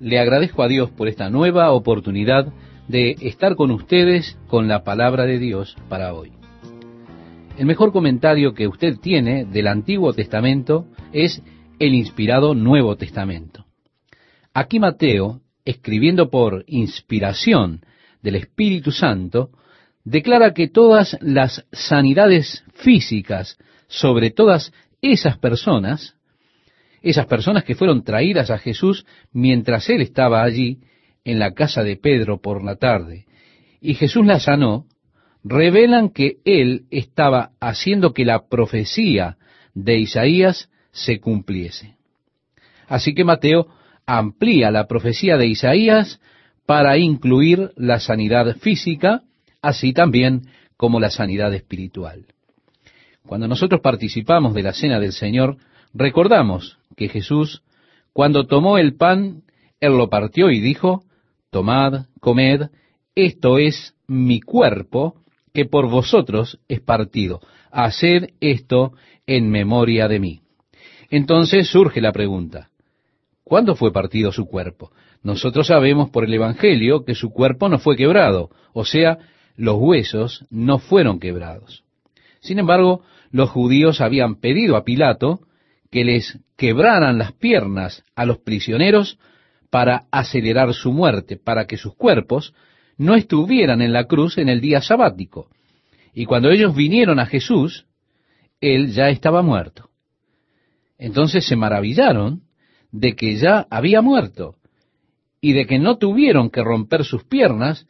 le agradezco a Dios por esta nueva oportunidad de estar con ustedes con la palabra de Dios para hoy. El mejor comentario que usted tiene del Antiguo Testamento es el inspirado Nuevo Testamento. Aquí Mateo, escribiendo por inspiración del Espíritu Santo, declara que todas las sanidades físicas sobre todas esas personas, esas personas que fueron traídas a Jesús mientras él estaba allí en la casa de Pedro por la tarde, y Jesús la sanó, revelan que él estaba haciendo que la profecía de Isaías se cumpliese. Así que Mateo amplía la profecía de Isaías para incluir la sanidad física, así también como la sanidad espiritual. Cuando nosotros participamos de la cena del Señor, recordamos que Jesús, cuando tomó el pan, Él lo partió y dijo, Tomad, comed, esto es mi cuerpo, que por vosotros es partido. Haced esto en memoria de mí. Entonces surge la pregunta, ¿cuándo fue partido su cuerpo? Nosotros sabemos por el Evangelio que su cuerpo no fue quebrado, o sea, los huesos no fueron quebrados. Sin embargo, los judíos habían pedido a Pilato que les quebraran las piernas a los prisioneros para acelerar su muerte, para que sus cuerpos no estuvieran en la cruz en el día sabático. Y cuando ellos vinieron a Jesús, él ya estaba muerto. Entonces se maravillaron de que ya había muerto y de que no tuvieron que romper sus piernas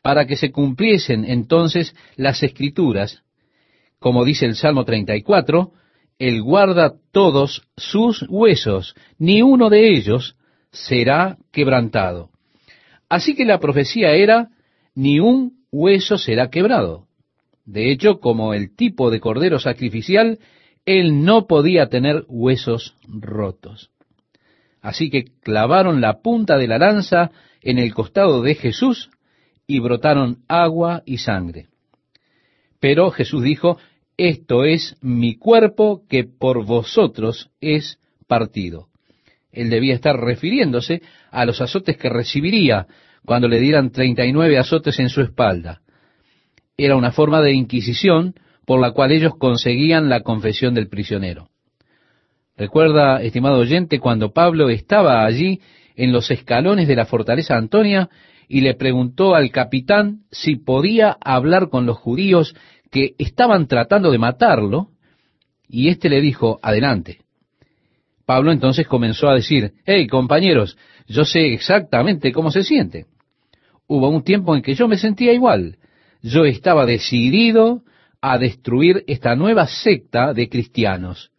para que se cumpliesen entonces las escrituras como dice el Salmo 34, Él guarda todos sus huesos, ni uno de ellos será quebrantado. Así que la profecía era, ni un hueso será quebrado. De hecho, como el tipo de cordero sacrificial, él no podía tener huesos rotos. Así que clavaron la punta de la lanza en el costado de Jesús y brotaron agua y sangre. Pero Jesús dijo, esto es mi cuerpo que por vosotros es partido. Él debía estar refiriéndose a los azotes que recibiría cuando le dieran treinta y nueve azotes en su espalda. Era una forma de inquisición por la cual ellos conseguían la confesión del prisionero. Recuerda, estimado oyente, cuando Pablo estaba allí en los escalones de la fortaleza Antonia y le preguntó al capitán si podía hablar con los judíos que estaban tratando de matarlo, y éste le dijo, adelante. Pablo entonces comenzó a decir, hey compañeros, yo sé exactamente cómo se siente. Hubo un tiempo en que yo me sentía igual. Yo estaba decidido a destruir esta nueva secta de cristianos.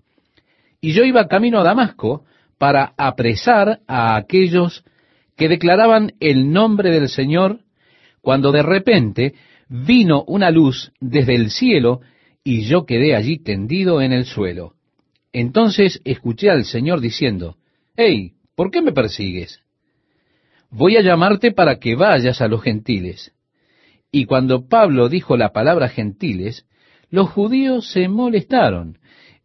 Y yo iba camino a Damasco para apresar a aquellos que declaraban el nombre del Señor, cuando de repente vino una luz desde el cielo y yo quedé allí tendido en el suelo. Entonces escuché al Señor diciendo, Hey, ¿por qué me persigues? Voy a llamarte para que vayas a los gentiles. Y cuando Pablo dijo la palabra gentiles, los judíos se molestaron.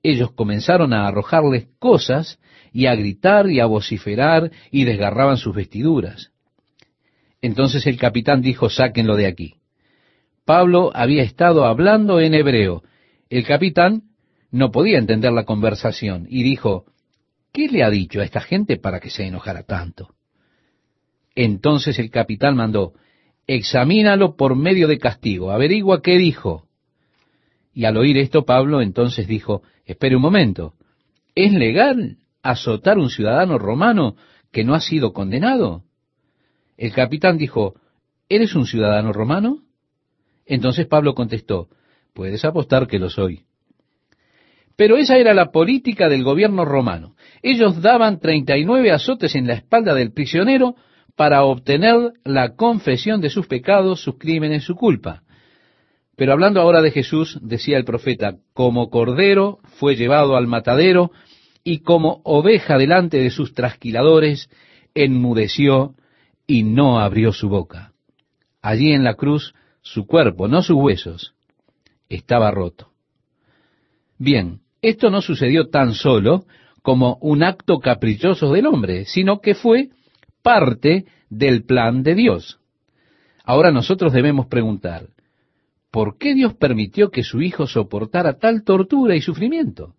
Ellos comenzaron a arrojarles cosas y a gritar y a vociferar y desgarraban sus vestiduras. Entonces el capitán dijo, sáquenlo de aquí. Pablo había estado hablando en hebreo. El capitán no podía entender la conversación y dijo, ¿qué le ha dicho a esta gente para que se enojara tanto? Entonces el capitán mandó, examínalo por medio de castigo, averigua qué dijo. Y al oír esto, Pablo entonces dijo, espere un momento, ¿es legal azotar un ciudadano romano que no ha sido condenado? El capitán dijo, ¿eres un ciudadano romano? Entonces Pablo contestó, puedes apostar que lo soy. Pero esa era la política del gobierno romano. Ellos daban treinta y nueve azotes en la espalda del prisionero para obtener la confesión de sus pecados, sus crímenes, su culpa. Pero hablando ahora de Jesús, decía el profeta, como cordero fue llevado al matadero y como oveja delante de sus trasquiladores, enmudeció y no abrió su boca. Allí en la cruz su cuerpo, no sus huesos, estaba roto. Bien, esto no sucedió tan solo como un acto caprichoso del hombre, sino que fue parte del plan de Dios. Ahora nosotros debemos preguntar, ¿por qué Dios permitió que su Hijo soportara tal tortura y sufrimiento?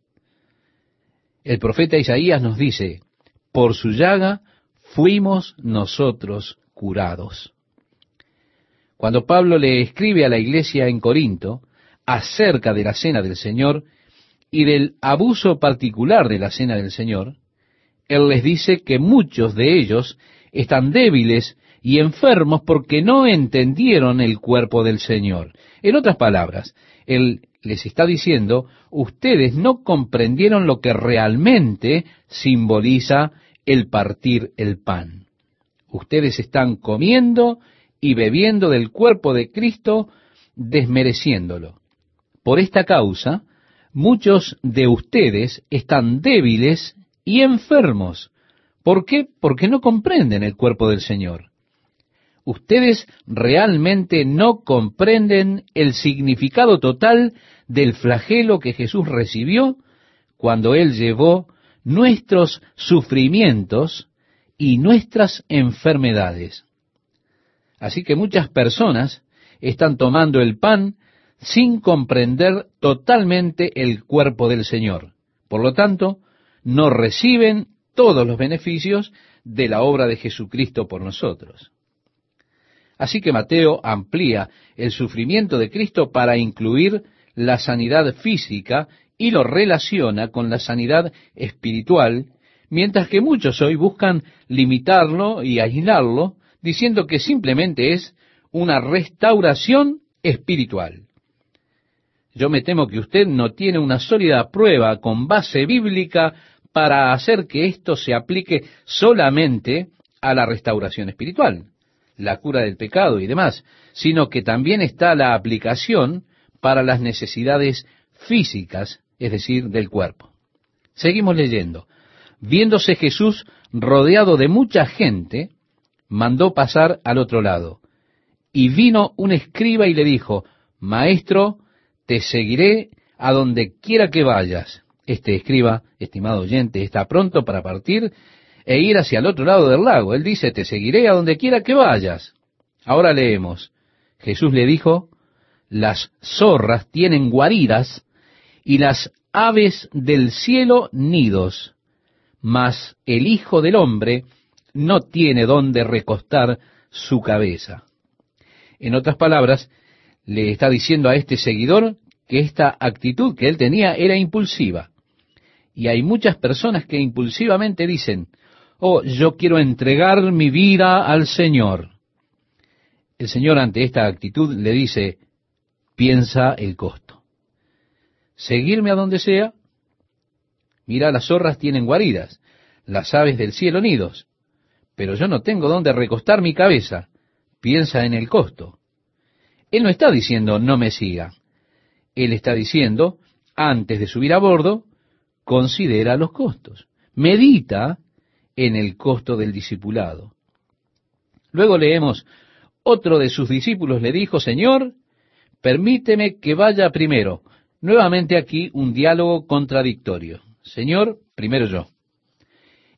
El profeta Isaías nos dice, por su llaga fuimos nosotros curados. Cuando Pablo le escribe a la iglesia en Corinto acerca de la cena del Señor y del abuso particular de la cena del Señor, él les dice que muchos de ellos están débiles y enfermos porque no entendieron el cuerpo del Señor. En otras palabras, él les está diciendo, ustedes no comprendieron lo que realmente simboliza el partir el pan. Ustedes están comiendo y bebiendo del cuerpo de Cristo, desmereciéndolo. Por esta causa, muchos de ustedes están débiles y enfermos. ¿Por qué? Porque no comprenden el cuerpo del Señor. Ustedes realmente no comprenden el significado total del flagelo que Jesús recibió cuando Él llevó nuestros sufrimientos y nuestras enfermedades. Así que muchas personas están tomando el pan sin comprender totalmente el cuerpo del Señor. Por lo tanto, no reciben todos los beneficios de la obra de Jesucristo por nosotros. Así que Mateo amplía el sufrimiento de Cristo para incluir la sanidad física y lo relaciona con la sanidad espiritual, mientras que muchos hoy buscan limitarlo y aislarlo, diciendo que simplemente es una restauración espiritual. Yo me temo que usted no tiene una sólida prueba con base bíblica para hacer que esto se aplique solamente a la restauración espiritual, la cura del pecado y demás, sino que también está la aplicación para las necesidades físicas, es decir, del cuerpo. Seguimos leyendo. Viéndose Jesús rodeado de mucha gente, mandó pasar al otro lado. Y vino un escriba y le dijo, Maestro, te seguiré a donde quiera que vayas. Este escriba, estimado oyente, está pronto para partir e ir hacia el otro lado del lago. Él dice, te seguiré a donde quiera que vayas. Ahora leemos. Jesús le dijo, las zorras tienen guaridas y las aves del cielo nidos, mas el Hijo del Hombre no tiene donde recostar su cabeza. En otras palabras, le está diciendo a este seguidor que esta actitud que él tenía era impulsiva. Y hay muchas personas que impulsivamente dicen, oh, yo quiero entregar mi vida al Señor. El Señor ante esta actitud le dice, piensa el costo. Seguirme a donde sea. Mira, las zorras tienen guaridas, las aves del cielo nidos, pero yo no tengo donde recostar mi cabeza. Piensa en el costo. Él no está diciendo no me siga. Él está diciendo, antes de subir a bordo, considera los costos. Medita en el costo del discipulado. Luego leemos, otro de sus discípulos le dijo, Señor, permíteme que vaya primero. Nuevamente aquí un diálogo contradictorio. Señor, primero yo.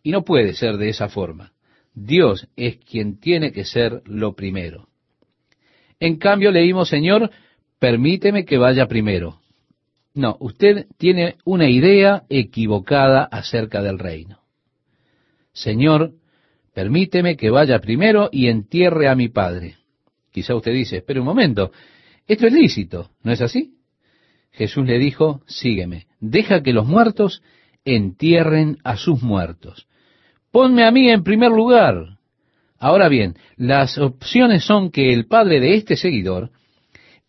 Y no puede ser de esa forma. Dios es quien tiene que ser lo primero. En cambio leímos, Señor, permíteme que vaya primero. No, usted tiene una idea equivocada acerca del reino. Señor, permíteme que vaya primero y entierre a mi padre. Quizá usted dice, espera un momento, esto es lícito, ¿no es así? Jesús le dijo, sígueme, deja que los muertos entierren a sus muertos. Ponme a mí en primer lugar. Ahora bien, las opciones son que el padre de este seguidor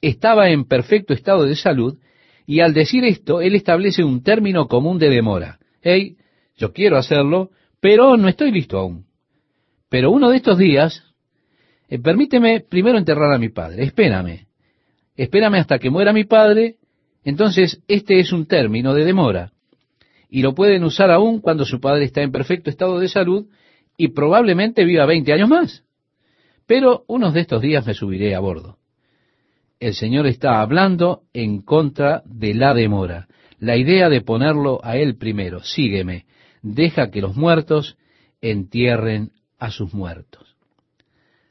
estaba en perfecto estado de salud y al decir esto, él establece un término común de demora. Hey, yo quiero hacerlo, pero no estoy listo aún. Pero uno de estos días, eh, permíteme primero enterrar a mi padre, espérame, espérame hasta que muera mi padre, entonces este es un término de demora, y lo pueden usar aún cuando su padre está en perfecto estado de salud y probablemente viva 20 años más. Pero unos de estos días me subiré a bordo. El Señor está hablando en contra de la demora, la idea de ponerlo a Él primero. Sígueme, deja que los muertos entierren a sus muertos.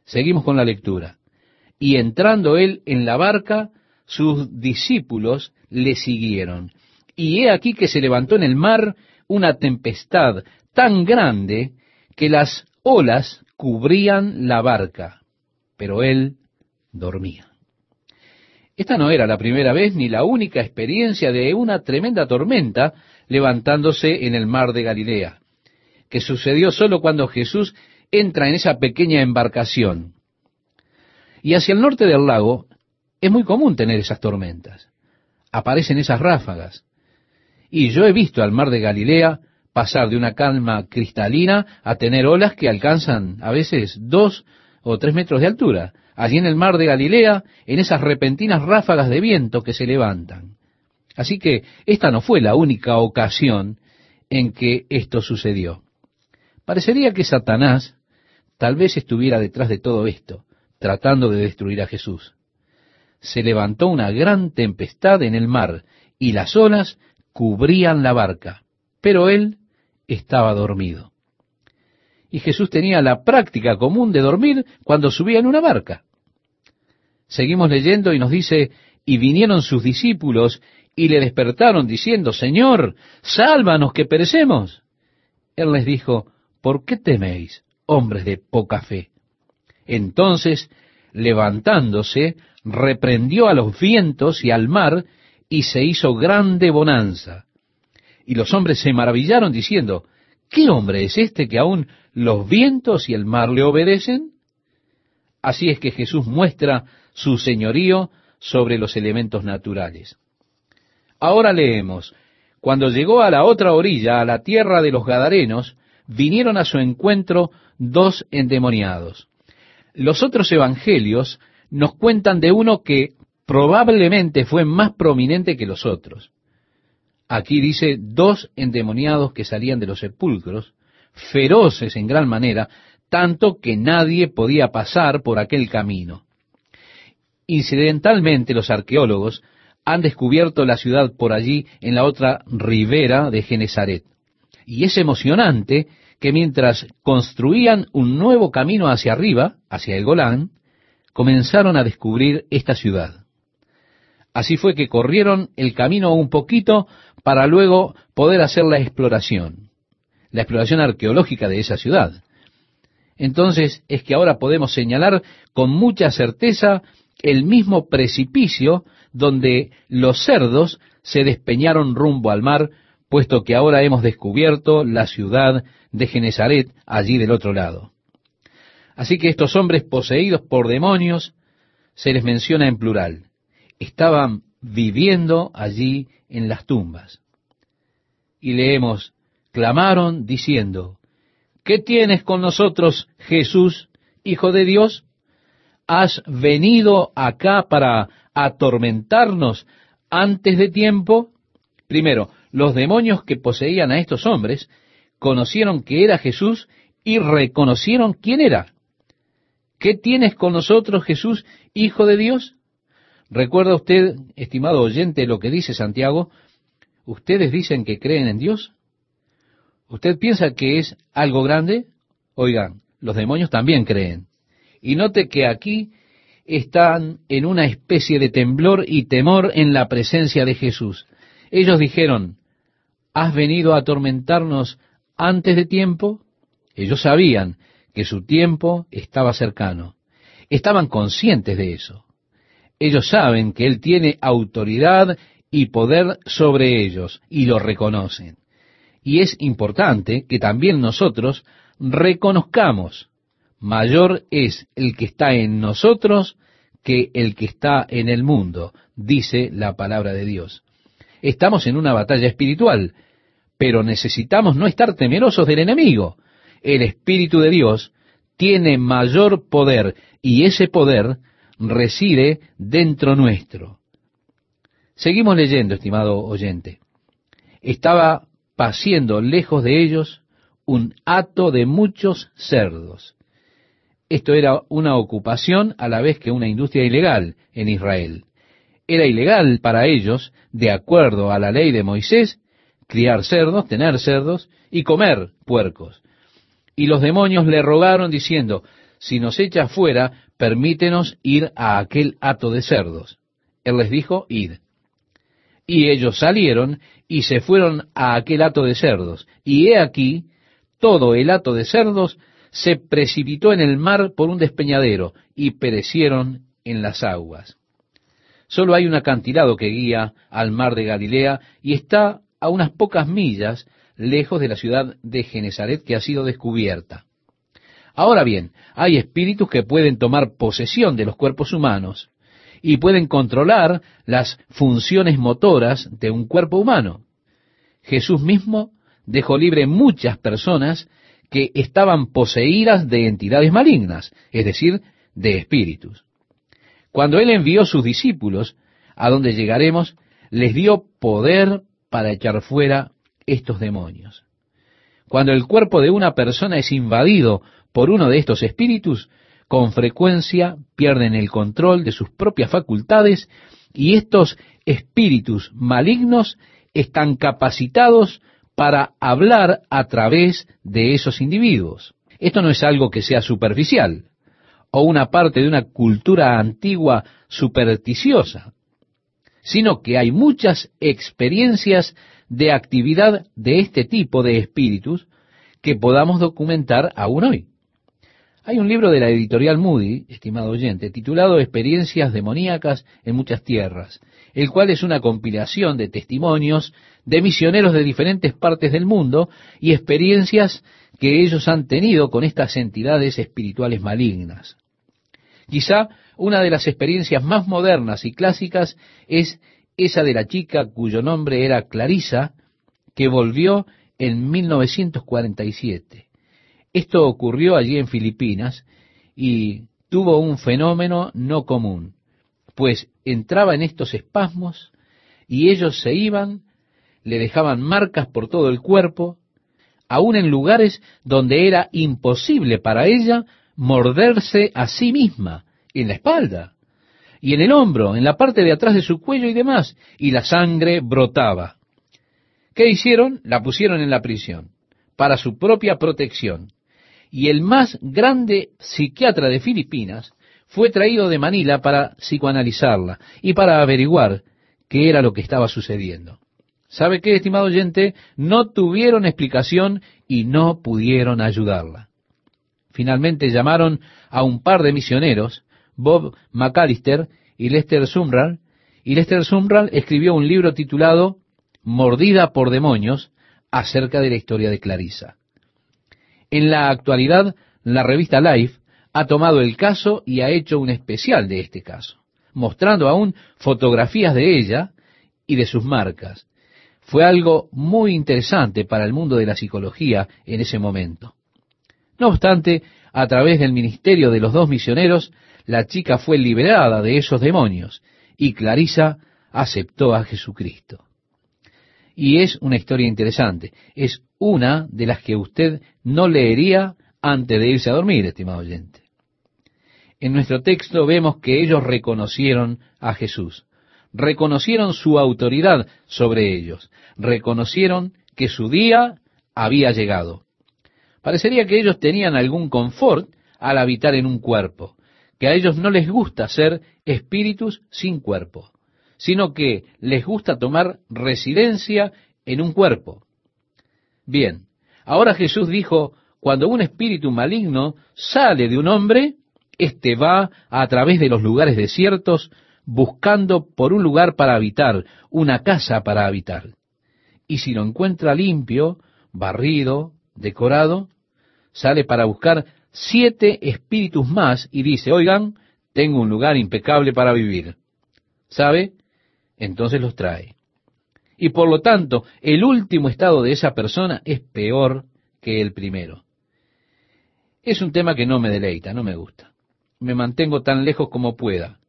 Seguimos con la lectura. Y entrando él en la barca, sus discípulos le siguieron. Y he aquí que se levantó en el mar una tempestad tan grande que las olas cubrían la barca, pero él dormía. Esta no era la primera vez ni la única experiencia de una tremenda tormenta levantándose en el mar de Galilea, que sucedió solo cuando Jesús entra en esa pequeña embarcación. Y hacia el norte del lago es muy común tener esas tormentas. Aparecen esas ráfagas. Y yo he visto al mar de Galilea pasar de una calma cristalina a tener olas que alcanzan a veces dos o tres metros de altura, allí en el mar de Galilea, en esas repentinas ráfagas de viento que se levantan. Así que esta no fue la única ocasión en que esto sucedió. Parecería que Satanás tal vez estuviera detrás de todo esto, tratando de destruir a Jesús. Se levantó una gran tempestad en el mar y las olas cubrían la barca, pero él estaba dormido. Y Jesús tenía la práctica común de dormir cuando subía en una barca. Seguimos leyendo y nos dice, y vinieron sus discípulos y le despertaron diciendo, Señor, sálvanos que perecemos. Él les dijo, ¿por qué teméis, hombres de poca fe? Entonces, levantándose, reprendió a los vientos y al mar, y se hizo grande bonanza. Y los hombres se maravillaron diciendo, ¿qué hombre es este que aún los vientos y el mar le obedecen? Así es que Jesús muestra su señorío sobre los elementos naturales. Ahora leemos, cuando llegó a la otra orilla, a la tierra de los Gadarenos, vinieron a su encuentro dos endemoniados. Los otros evangelios nos cuentan de uno que probablemente fue más prominente que los otros. Aquí dice dos endemoniados que salían de los sepulcros, feroces en gran manera, tanto que nadie podía pasar por aquel camino. Incidentalmente los arqueólogos han descubierto la ciudad por allí en la otra ribera de Genezaret. Y es emocionante que mientras construían un nuevo camino hacia arriba, hacia el Golán, comenzaron a descubrir esta ciudad. Así fue que corrieron el camino un poquito para luego poder hacer la exploración, la exploración arqueológica de esa ciudad. Entonces es que ahora podemos señalar con mucha certeza el mismo precipicio donde los cerdos se despeñaron rumbo al mar, puesto que ahora hemos descubierto la ciudad de Genezaret allí del otro lado. Así que estos hombres poseídos por demonios se les menciona en plural. Estaban viviendo allí en las tumbas. Y leemos, clamaron diciendo, ¿qué tienes con nosotros, Jesús, Hijo de Dios? ¿Has venido acá para atormentarnos antes de tiempo? Primero, los demonios que poseían a estos hombres conocieron que era Jesús y reconocieron quién era. ¿Qué tienes con nosotros, Jesús, Hijo de Dios? ¿Recuerda usted, estimado oyente, lo que dice Santiago? ¿Ustedes dicen que creen en Dios? ¿Usted piensa que es algo grande? Oigan, los demonios también creen. Y note que aquí están en una especie de temblor y temor en la presencia de Jesús. Ellos dijeron, ¿has venido a atormentarnos antes de tiempo? Ellos sabían que su tiempo estaba cercano. Estaban conscientes de eso. Ellos saben que Él tiene autoridad y poder sobre ellos y lo reconocen. Y es importante que también nosotros reconozcamos mayor es el que está en nosotros que el que está en el mundo, dice la palabra de Dios. Estamos en una batalla espiritual, pero necesitamos no estar temerosos del enemigo. El Espíritu de Dios tiene mayor poder y ese poder reside dentro nuestro. Seguimos leyendo, estimado oyente. Estaba paciendo lejos de ellos un hato de muchos cerdos. Esto era una ocupación a la vez que una industria ilegal en Israel. Era ilegal para ellos, de acuerdo a la ley de Moisés, criar cerdos, tener cerdos y comer puercos. Y los demonios le rogaron diciendo, si nos echa fuera, permítenos ir a aquel hato de cerdos. Él les dijo, id. Y ellos salieron y se fueron a aquel hato de cerdos. Y he aquí, todo el hato de cerdos se precipitó en el mar por un despeñadero y perecieron en las aguas. Solo hay un acantilado que guía al mar de Galilea y está a unas pocas millas lejos de la ciudad de Genezaret que ha sido descubierta. Ahora bien, hay espíritus que pueden tomar posesión de los cuerpos humanos y pueden controlar las funciones motoras de un cuerpo humano. Jesús mismo dejó libre muchas personas que estaban poseídas de entidades malignas, es decir, de espíritus. Cuando Él envió sus discípulos, a donde llegaremos, les dio poder para echar fuera estos demonios. Cuando el cuerpo de una persona es invadido por uno de estos espíritus, con frecuencia pierden el control de sus propias facultades y estos espíritus malignos están capacitados para hablar a través de esos individuos. Esto no es algo que sea superficial o una parte de una cultura antigua supersticiosa, sino que hay muchas experiencias de actividad de este tipo de espíritus que podamos documentar aún hoy. Hay un libro de la editorial Moody, estimado oyente, titulado Experiencias demoníacas en muchas tierras, el cual es una compilación de testimonios de misioneros de diferentes partes del mundo y experiencias que ellos han tenido con estas entidades espirituales malignas. Quizá una de las experiencias más modernas y clásicas es esa de la chica cuyo nombre era Clarisa, que volvió en 1947. Esto ocurrió allí en Filipinas y tuvo un fenómeno no común, pues entraba en estos espasmos y ellos se iban, le dejaban marcas por todo el cuerpo, aun en lugares donde era imposible para ella morderse a sí misma, en la espalda, y en el hombro, en la parte de atrás de su cuello y demás, y la sangre brotaba. ¿Qué hicieron? La pusieron en la prisión, para su propia protección y el más grande psiquiatra de Filipinas fue traído de Manila para psicoanalizarla y para averiguar qué era lo que estaba sucediendo. ¿Sabe qué, estimado oyente? No tuvieron explicación y no pudieron ayudarla. Finalmente llamaron a un par de misioneros, Bob McAllister y Lester Sumrall, y Lester Sumrall escribió un libro titulado Mordida por demonios acerca de la historia de Clarisa. En la actualidad, la revista Life ha tomado el caso y ha hecho un especial de este caso, mostrando aún fotografías de ella y de sus marcas. Fue algo muy interesante para el mundo de la psicología en ese momento. No obstante, a través del ministerio de los dos misioneros, la chica fue liberada de esos demonios y Clarisa aceptó a Jesucristo. Y es una historia interesante. Es una de las que usted no leería antes de irse a dormir, estimado oyente. En nuestro texto vemos que ellos reconocieron a Jesús, reconocieron su autoridad sobre ellos, reconocieron que su día había llegado. Parecería que ellos tenían algún confort al habitar en un cuerpo, que a ellos no les gusta ser espíritus sin cuerpo sino que les gusta tomar residencia en un cuerpo. Bien, ahora Jesús dijo, cuando un espíritu maligno sale de un hombre, éste va a través de los lugares desiertos buscando por un lugar para habitar, una casa para habitar. Y si lo encuentra limpio, barrido, decorado, sale para buscar siete espíritus más y dice, oigan, tengo un lugar impecable para vivir. ¿Sabe? Entonces los trae. Y por lo tanto, el último estado de esa persona es peor que el primero. Es un tema que no me deleita, no me gusta. Me mantengo tan lejos como pueda.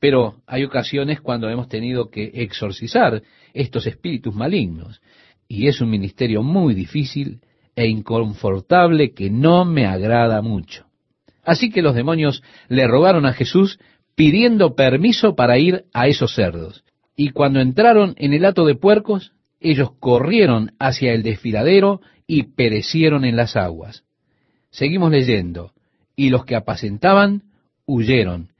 Pero hay ocasiones cuando hemos tenido que exorcizar estos espíritus malignos. Y es un ministerio muy difícil e inconfortable que no me agrada mucho. Así que los demonios le rogaron a Jesús pidiendo permiso para ir a esos cerdos. Y cuando entraron en el hato de puercos, ellos corrieron hacia el desfiladero y perecieron en las aguas. Seguimos leyendo. Y los que apacentaban huyeron.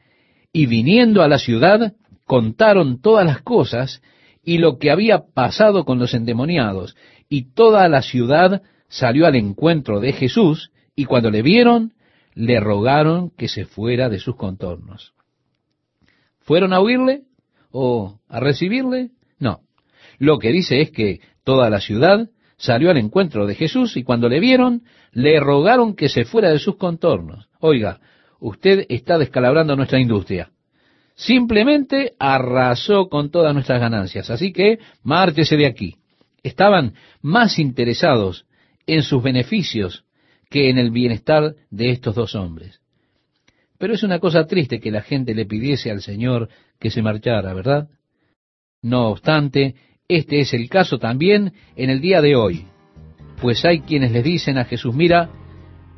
Y viniendo a la ciudad, contaron todas las cosas y lo que había pasado con los endemoniados. Y toda la ciudad salió al encuentro de Jesús, y cuando le vieron, le rogaron que se fuera de sus contornos. ¿Fueron a oírle o a recibirle? No. Lo que dice es que toda la ciudad salió al encuentro de Jesús y cuando le vieron, le rogaron que se fuera de sus contornos. Oiga, usted está descalabrando nuestra industria. Simplemente arrasó con todas nuestras ganancias. Así que márchese de aquí. Estaban más interesados en sus beneficios que en el bienestar de estos dos hombres. Pero es una cosa triste que la gente le pidiese al Señor que se marchara, ¿verdad? No obstante, este es el caso también en el día de hoy, pues hay quienes le dicen a Jesús, mira,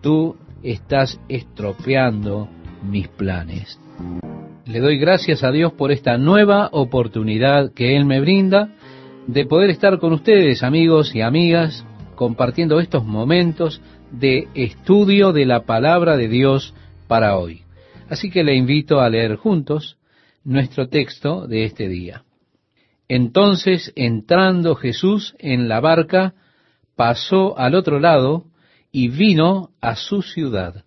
tú estás estropeando mis planes. Le doy gracias a Dios por esta nueva oportunidad que Él me brinda de poder estar con ustedes, amigos y amigas, compartiendo estos momentos de estudio de la palabra de Dios para hoy. Así que le invito a leer juntos nuestro texto de este día. Entonces, entrando Jesús en la barca, pasó al otro lado y vino a su ciudad.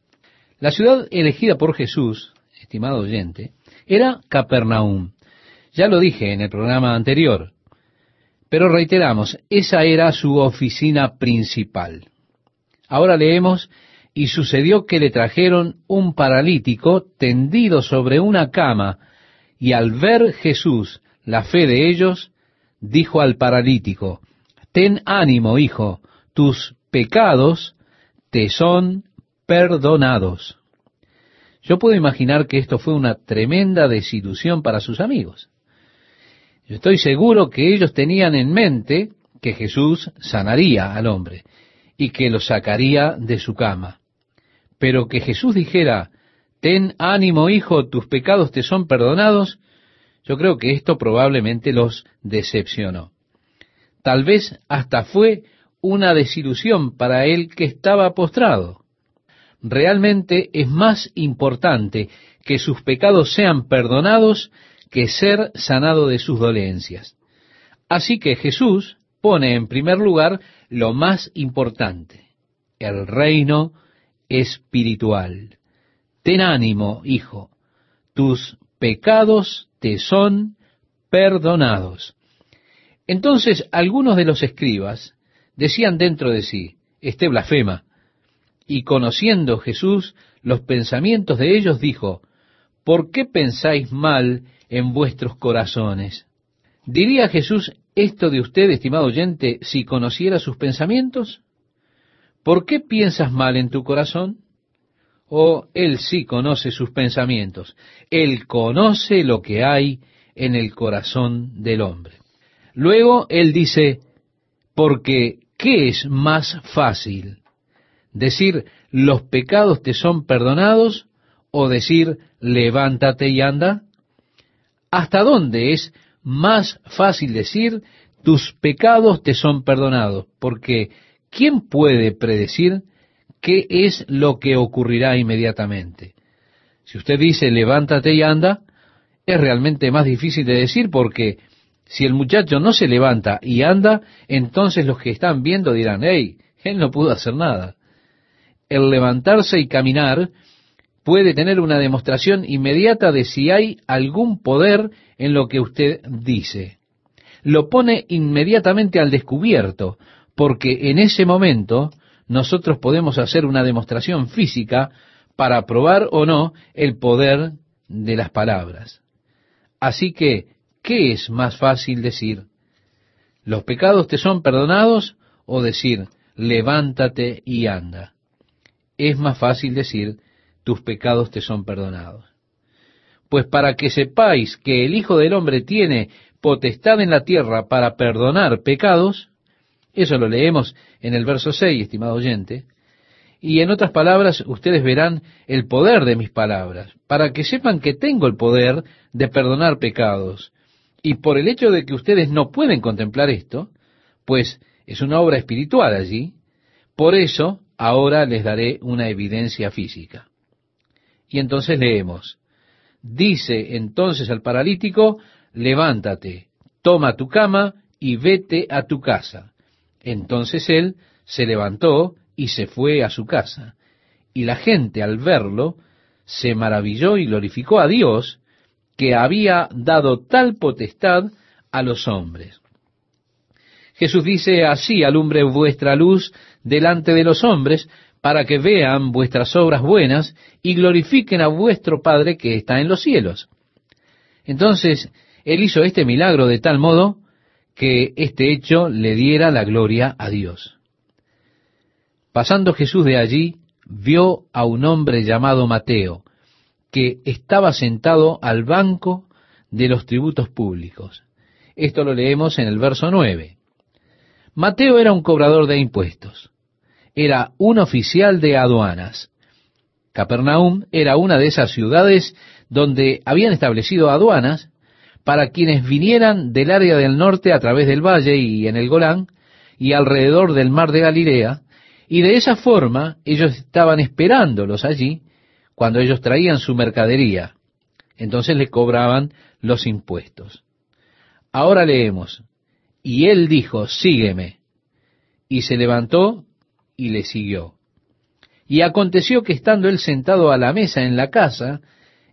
La ciudad elegida por Jesús, estimado oyente, era Capernaum. Ya lo dije en el programa anterior, pero reiteramos, esa era su oficina principal. Ahora leemos, y sucedió que le trajeron un paralítico tendido sobre una cama, y al ver Jesús la fe de ellos, dijo al paralítico, Ten ánimo, hijo, tus pecados te son perdonados. Yo puedo imaginar que esto fue una tremenda desilusión para sus amigos. Estoy seguro que ellos tenían en mente que Jesús sanaría al hombre y que lo sacaría de su cama. Pero que Jesús dijera, ten ánimo hijo, tus pecados te son perdonados, yo creo que esto probablemente los decepcionó. Tal vez hasta fue una desilusión para él que estaba postrado. Realmente es más importante que sus pecados sean perdonados que ser sanado de sus dolencias. Así que Jesús pone en primer lugar lo más importante, el reino espiritual. Ten ánimo, hijo, tus pecados te son perdonados. Entonces algunos de los escribas decían dentro de sí, este blasfema, y conociendo Jesús los pensamientos de ellos, dijo, ¿por qué pensáis mal en vuestros corazones? ¿Diría Jesús esto de usted, estimado oyente, si conociera sus pensamientos? ¿Por qué piensas mal en tu corazón? Oh, Él sí conoce sus pensamientos. Él conoce lo que hay en el corazón del hombre. Luego Él dice, porque ¿qué es más fácil? ¿Decir los pecados te son perdonados o decir levántate y anda? ¿Hasta dónde es más fácil decir tus pecados te son perdonados? Porque ¿quién puede predecir qué es lo que ocurrirá inmediatamente. Si usted dice levántate y anda, es realmente más difícil de decir porque si el muchacho no se levanta y anda, entonces los que están viendo dirán, hey, él no pudo hacer nada. El levantarse y caminar puede tener una demostración inmediata de si hay algún poder en lo que usted dice. Lo pone inmediatamente al descubierto, porque en ese momento nosotros podemos hacer una demostración física para probar o no el poder de las palabras. Así que, ¿qué es más fácil decir? ¿Los pecados te son perdonados o decir, levántate y anda? Es más fácil decir, tus pecados te son perdonados. Pues para que sepáis que el Hijo del Hombre tiene potestad en la tierra para perdonar pecados, eso lo leemos en el verso 6, estimado oyente. Y en otras palabras, ustedes verán el poder de mis palabras, para que sepan que tengo el poder de perdonar pecados. Y por el hecho de que ustedes no pueden contemplar esto, pues es una obra espiritual allí, por eso ahora les daré una evidencia física. Y entonces leemos, dice entonces al paralítico, levántate, toma tu cama y vete a tu casa. Entonces él se levantó y se fue a su casa. Y la gente al verlo se maravilló y glorificó a Dios que había dado tal potestad a los hombres. Jesús dice, así alumbre vuestra luz delante de los hombres, para que vean vuestras obras buenas y glorifiquen a vuestro Padre que está en los cielos. Entonces, Él hizo este milagro de tal modo que este hecho le diera la gloria a Dios. Pasando Jesús de allí, vio a un hombre llamado Mateo, que estaba sentado al banco de los tributos públicos. Esto lo leemos en el verso 9. Mateo era un cobrador de impuestos. Era un oficial de aduanas. Capernaum era una de esas ciudades donde habían establecido aduanas para quienes vinieran del área del norte a través del valle y en el Golán y alrededor del mar de Galilea, y de esa forma ellos estaban esperándolos allí cuando ellos traían su mercadería. Entonces les cobraban los impuestos. Ahora leemos, y él dijo, sígueme. Y se levantó y le siguió. Y aconteció que estando él sentado a la mesa en la casa,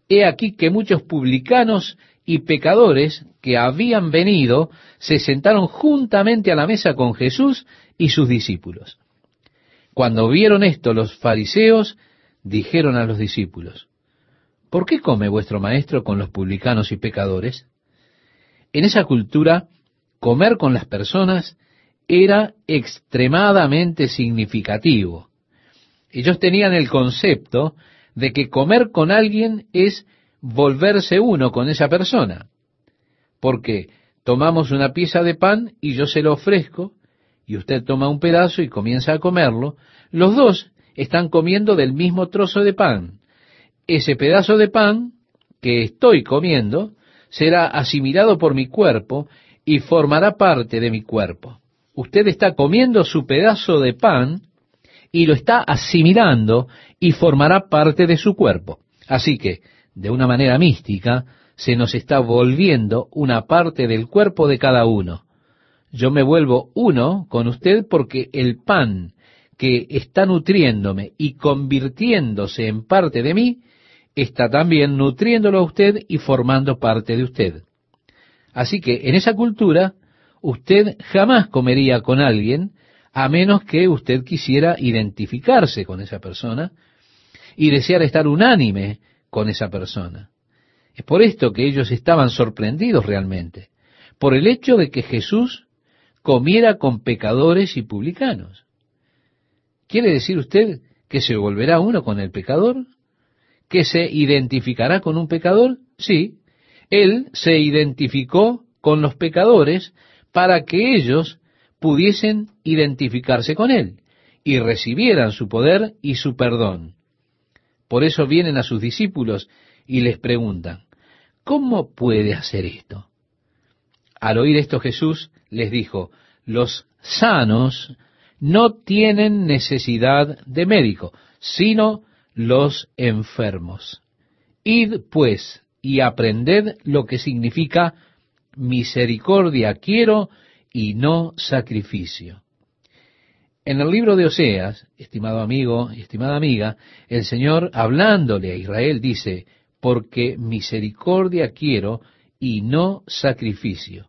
he aquí que muchos publicanos y pecadores que habían venido se sentaron juntamente a la mesa con Jesús y sus discípulos. Cuando vieron esto los fariseos dijeron a los discípulos, ¿por qué come vuestro maestro con los publicanos y pecadores? En esa cultura, comer con las personas era extremadamente significativo. Ellos tenían el concepto de que comer con alguien es volverse uno con esa persona. Porque tomamos una pieza de pan y yo se lo ofrezco, y usted toma un pedazo y comienza a comerlo, los dos están comiendo del mismo trozo de pan. Ese pedazo de pan que estoy comiendo será asimilado por mi cuerpo y formará parte de mi cuerpo. Usted está comiendo su pedazo de pan y lo está asimilando y formará parte de su cuerpo. Así que, de una manera mística, se nos está volviendo una parte del cuerpo de cada uno. Yo me vuelvo uno con usted porque el pan que está nutriéndome y convirtiéndose en parte de mí, está también nutriéndolo a usted y formando parte de usted. Así que en esa cultura, usted jamás comería con alguien a menos que usted quisiera identificarse con esa persona y desear estar unánime con esa persona. Es por esto que ellos estaban sorprendidos realmente, por el hecho de que Jesús comiera con pecadores y publicanos. ¿Quiere decir usted que se volverá uno con el pecador? ¿Que se identificará con un pecador? Sí, él se identificó con los pecadores para que ellos pudiesen identificarse con él y recibieran su poder y su perdón. Por eso vienen a sus discípulos y les preguntan, ¿cómo puede hacer esto? Al oír esto Jesús les dijo, los sanos no tienen necesidad de médico, sino los enfermos. Id pues y aprended lo que significa misericordia quiero y no sacrificio. En el libro de Oseas, estimado amigo y estimada amiga, el Señor hablándole a Israel dice, porque misericordia quiero y no sacrificio.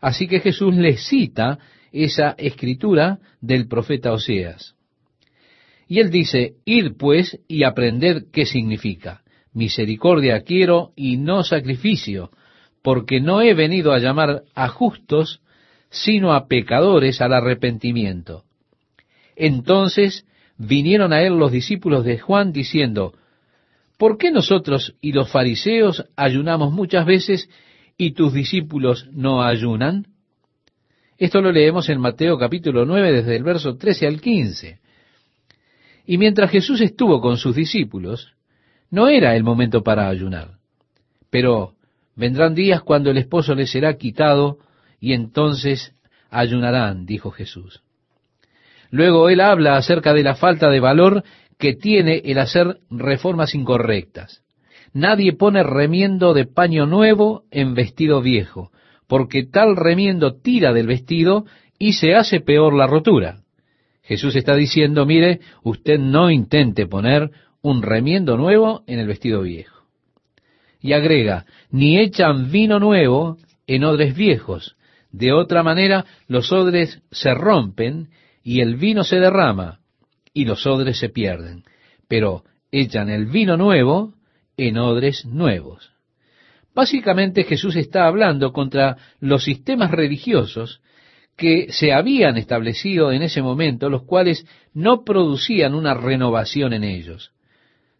Así que Jesús le cita esa escritura del profeta Oseas. Y él dice, id pues y aprended qué significa. Misericordia quiero y no sacrificio, porque no he venido a llamar a justos, sino a pecadores al arrepentimiento. Entonces vinieron a él los discípulos de Juan diciendo, ¿por qué nosotros y los fariseos ayunamos muchas veces y tus discípulos no ayunan? Esto lo leemos en Mateo capítulo 9 desde el verso 13 al 15. Y mientras Jesús estuvo con sus discípulos, no era el momento para ayunar. Pero vendrán días cuando el esposo les será quitado y entonces ayunarán, dijo Jesús. Luego él habla acerca de la falta de valor que tiene el hacer reformas incorrectas. Nadie pone remiendo de paño nuevo en vestido viejo, porque tal remiendo tira del vestido y se hace peor la rotura. Jesús está diciendo, mire, usted no intente poner un remiendo nuevo en el vestido viejo. Y agrega, ni echan vino nuevo en odres viejos. De otra manera, los odres se rompen y el vino se derrama y los odres se pierden. Pero echan el vino nuevo en odres nuevos. Básicamente Jesús está hablando contra los sistemas religiosos que se habían establecido en ese momento, los cuales no producían una renovación en ellos.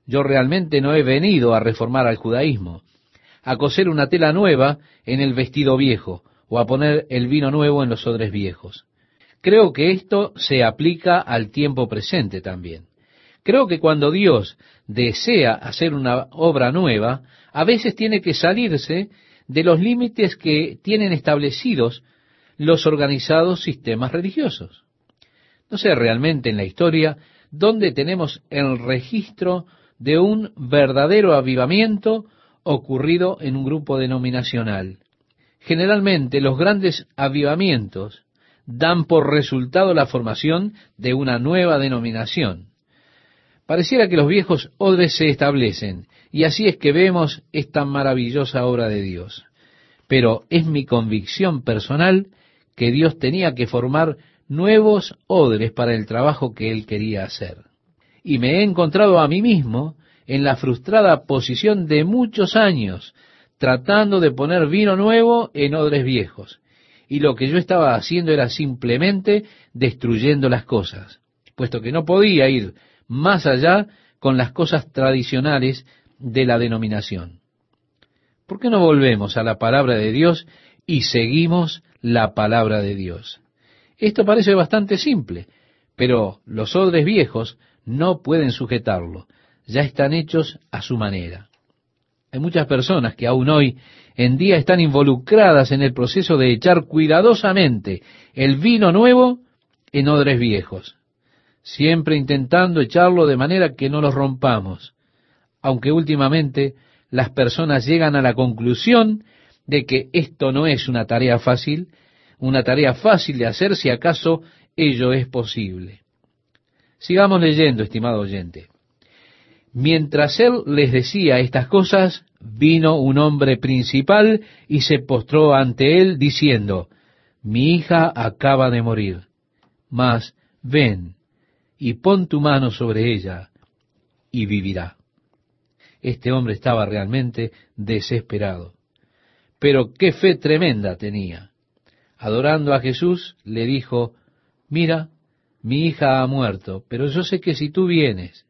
Yo realmente no he venido a reformar al judaísmo, a coser una tela nueva en el vestido viejo, o a poner el vino nuevo en los odres viejos. Creo que esto se aplica al tiempo presente también. Creo que cuando Dios desea hacer una obra nueva, a veces tiene que salirse de los límites que tienen establecidos los organizados sistemas religiosos. No sé realmente en la historia dónde tenemos el registro de un verdadero avivamiento ocurrido en un grupo denominacional. Generalmente los grandes avivamientos dan por resultado la formación de una nueva denominación. Pareciera que los viejos odres se establecen, y así es que vemos esta maravillosa obra de Dios. Pero es mi convicción personal que Dios tenía que formar nuevos odres para el trabajo que Él quería hacer. Y me he encontrado a mí mismo en la frustrada posición de muchos años, tratando de poner vino nuevo en odres viejos. Y lo que yo estaba haciendo era simplemente destruyendo las cosas, puesto que no podía ir más allá con las cosas tradicionales de la denominación. ¿Por qué no volvemos a la palabra de Dios y seguimos la palabra de Dios? Esto parece bastante simple, pero los odres viejos no pueden sujetarlo ya están hechos a su manera. Hay muchas personas que aún hoy en día están involucradas en el proceso de echar cuidadosamente el vino nuevo en odres viejos, siempre intentando echarlo de manera que no los rompamos, aunque últimamente las personas llegan a la conclusión de que esto no es una tarea fácil, una tarea fácil de hacer si acaso ello es posible. Sigamos leyendo, estimado oyente. Mientras él les decía estas cosas, vino un hombre principal y se postró ante él diciendo, mi hija acaba de morir, mas ven y pon tu mano sobre ella y vivirá. Este hombre estaba realmente desesperado. Pero qué fe tremenda tenía. Adorando a Jesús, le dijo, mira, mi hija ha muerto, pero yo sé que si tú vienes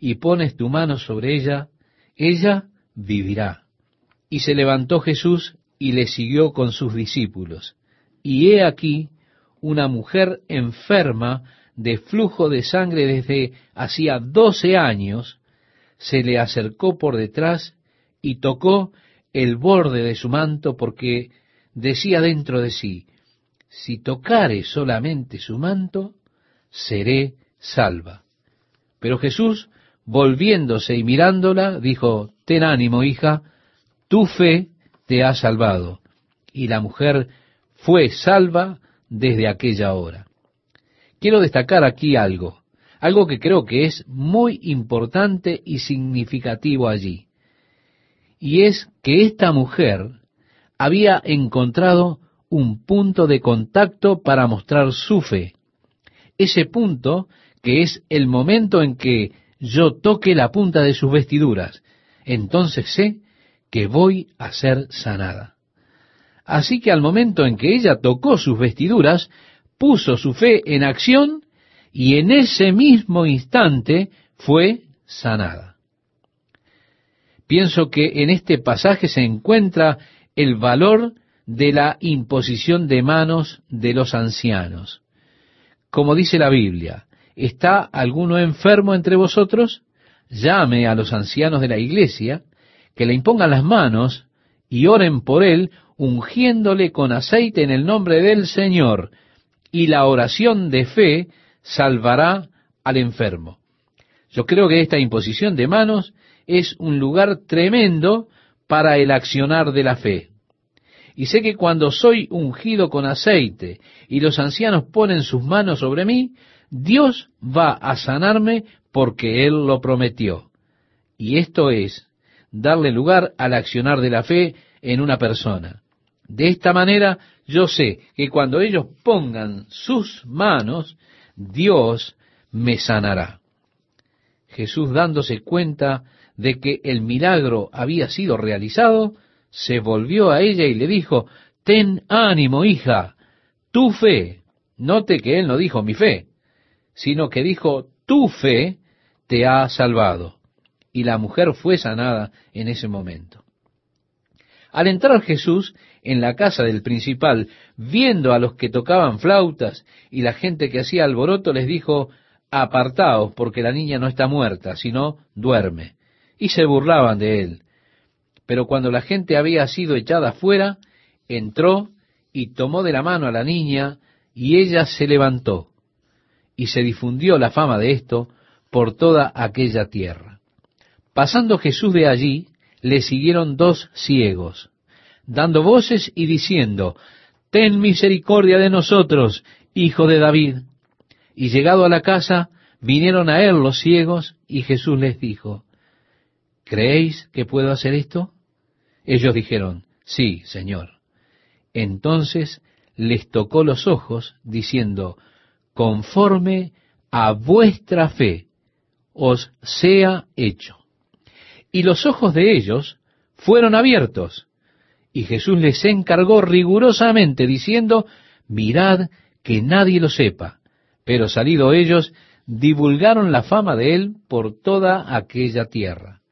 y pones tu mano sobre ella, ella vivirá. Y se levantó Jesús y le siguió con sus discípulos. Y he aquí una mujer enferma de flujo de sangre desde hacía doce años, se le acercó por detrás y tocó el borde de su manto porque decía dentro de sí, si tocare solamente su manto, seré salva. Pero Jesús volviéndose y mirándola, dijo, Ten ánimo, hija, tu fe te ha salvado. Y la mujer fue salva desde aquella hora. Quiero destacar aquí algo, algo que creo que es muy importante y significativo allí. Y es que esta mujer había encontrado un punto de contacto para mostrar su fe. Ese punto que es el momento en que yo toque la punta de sus vestiduras, entonces sé que voy a ser sanada. Así que al momento en que ella tocó sus vestiduras, puso su fe en acción y en ese mismo instante fue sanada. Pienso que en este pasaje se encuentra el valor de la imposición de manos de los ancianos. Como dice la Biblia, ¿Está alguno enfermo entre vosotros? Llame a los ancianos de la iglesia, que le impongan las manos y oren por él, ungiéndole con aceite en el nombre del Señor, y la oración de fe salvará al enfermo. Yo creo que esta imposición de manos es un lugar tremendo para el accionar de la fe. Y sé que cuando soy ungido con aceite y los ancianos ponen sus manos sobre mí, Dios va a sanarme porque Él lo prometió. Y esto es darle lugar al accionar de la fe en una persona. De esta manera yo sé que cuando ellos pongan sus manos, Dios me sanará. Jesús dándose cuenta de que el milagro había sido realizado, se volvió a ella y le dijo, Ten ánimo, hija, tu fe. Note que él no dijo mi fe, sino que dijo, tu fe te ha salvado. Y la mujer fue sanada en ese momento. Al entrar Jesús en la casa del principal, viendo a los que tocaban flautas y la gente que hacía alboroto, les dijo, apartaos, porque la niña no está muerta, sino duerme. Y se burlaban de él. Pero cuando la gente había sido echada fuera, entró y tomó de la mano a la niña, y ella se levantó. Y se difundió la fama de esto por toda aquella tierra. Pasando Jesús de allí, le siguieron dos ciegos, dando voces y diciendo, Ten misericordia de nosotros, hijo de David. Y llegado a la casa, vinieron a él los ciegos, y Jesús les dijo, ¿Creéis que puedo hacer esto? Ellos dijeron, Sí, Señor. Entonces les tocó los ojos, diciendo, Conforme a vuestra fe os sea hecho. Y los ojos de ellos fueron abiertos, y Jesús les encargó rigurosamente, diciendo, Mirad que nadie lo sepa. Pero salido ellos, divulgaron la fama de él por toda aquella tierra.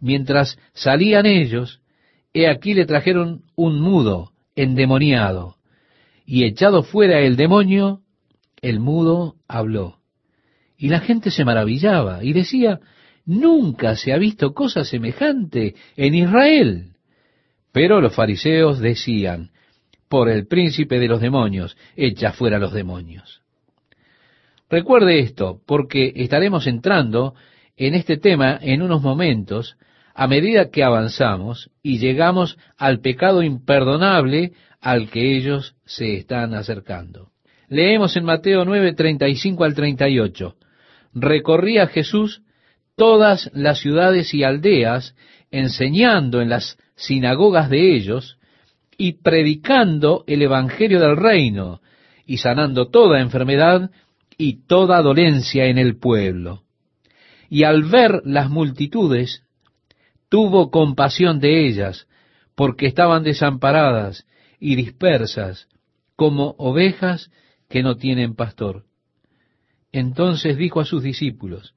Mientras salían ellos, he aquí le trajeron un mudo, endemoniado, y echado fuera el demonio, el mudo habló. Y la gente se maravillaba y decía, nunca se ha visto cosa semejante en Israel. Pero los fariseos decían, por el príncipe de los demonios, echa fuera los demonios. Recuerde esto, porque estaremos entrando en este tema en unos momentos a medida que avanzamos y llegamos al pecado imperdonable al que ellos se están acercando. Leemos en Mateo 9, 35 al 38. Recorría Jesús todas las ciudades y aldeas, enseñando en las sinagogas de ellos y predicando el Evangelio del reino y sanando toda enfermedad y toda dolencia en el pueblo. Y al ver las multitudes, tuvo compasión de ellas, porque estaban desamparadas y dispersas, como ovejas que no tienen pastor. Entonces dijo a sus discípulos,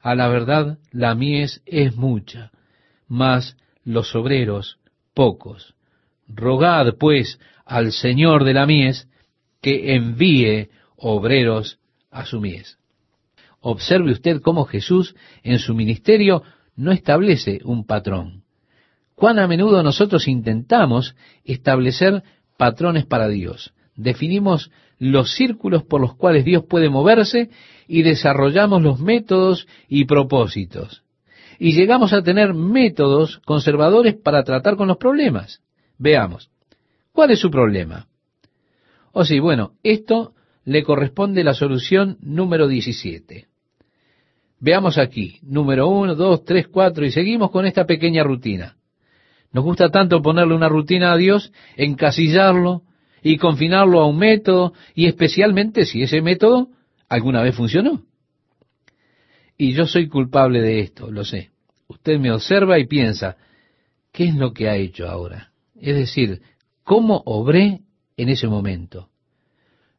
A la verdad la mies es mucha, mas los obreros pocos. Rogad, pues, al Señor de la mies que envíe obreros a su mies. Observe usted cómo Jesús en su ministerio no establece un patrón. Cuán a menudo nosotros intentamos establecer patrones para Dios. Definimos los círculos por los cuales Dios puede moverse y desarrollamos los métodos y propósitos. Y llegamos a tener métodos conservadores para tratar con los problemas. Veamos, ¿cuál es su problema? Oh, sí, bueno, esto le corresponde la solución número 17. Veamos aquí, número uno, dos, tres, cuatro, y seguimos con esta pequeña rutina. Nos gusta tanto ponerle una rutina a Dios, encasillarlo y confinarlo a un método, y especialmente si ese método alguna vez funcionó. Y yo soy culpable de esto, lo sé. Usted me observa y piensa, ¿qué es lo que ha hecho ahora? Es decir, ¿cómo obré en ese momento?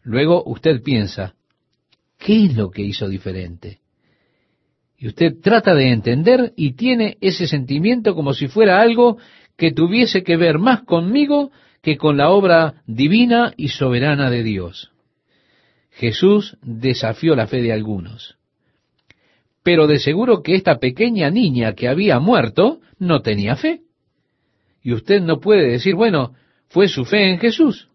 Luego usted piensa, ¿qué es lo que hizo diferente? Y usted trata de entender y tiene ese sentimiento como si fuera algo que tuviese que ver más conmigo que con la obra divina y soberana de Dios. Jesús desafió la fe de algunos. Pero de seguro que esta pequeña niña que había muerto no tenía fe. Y usted no puede decir, bueno, fue su fe en Jesús.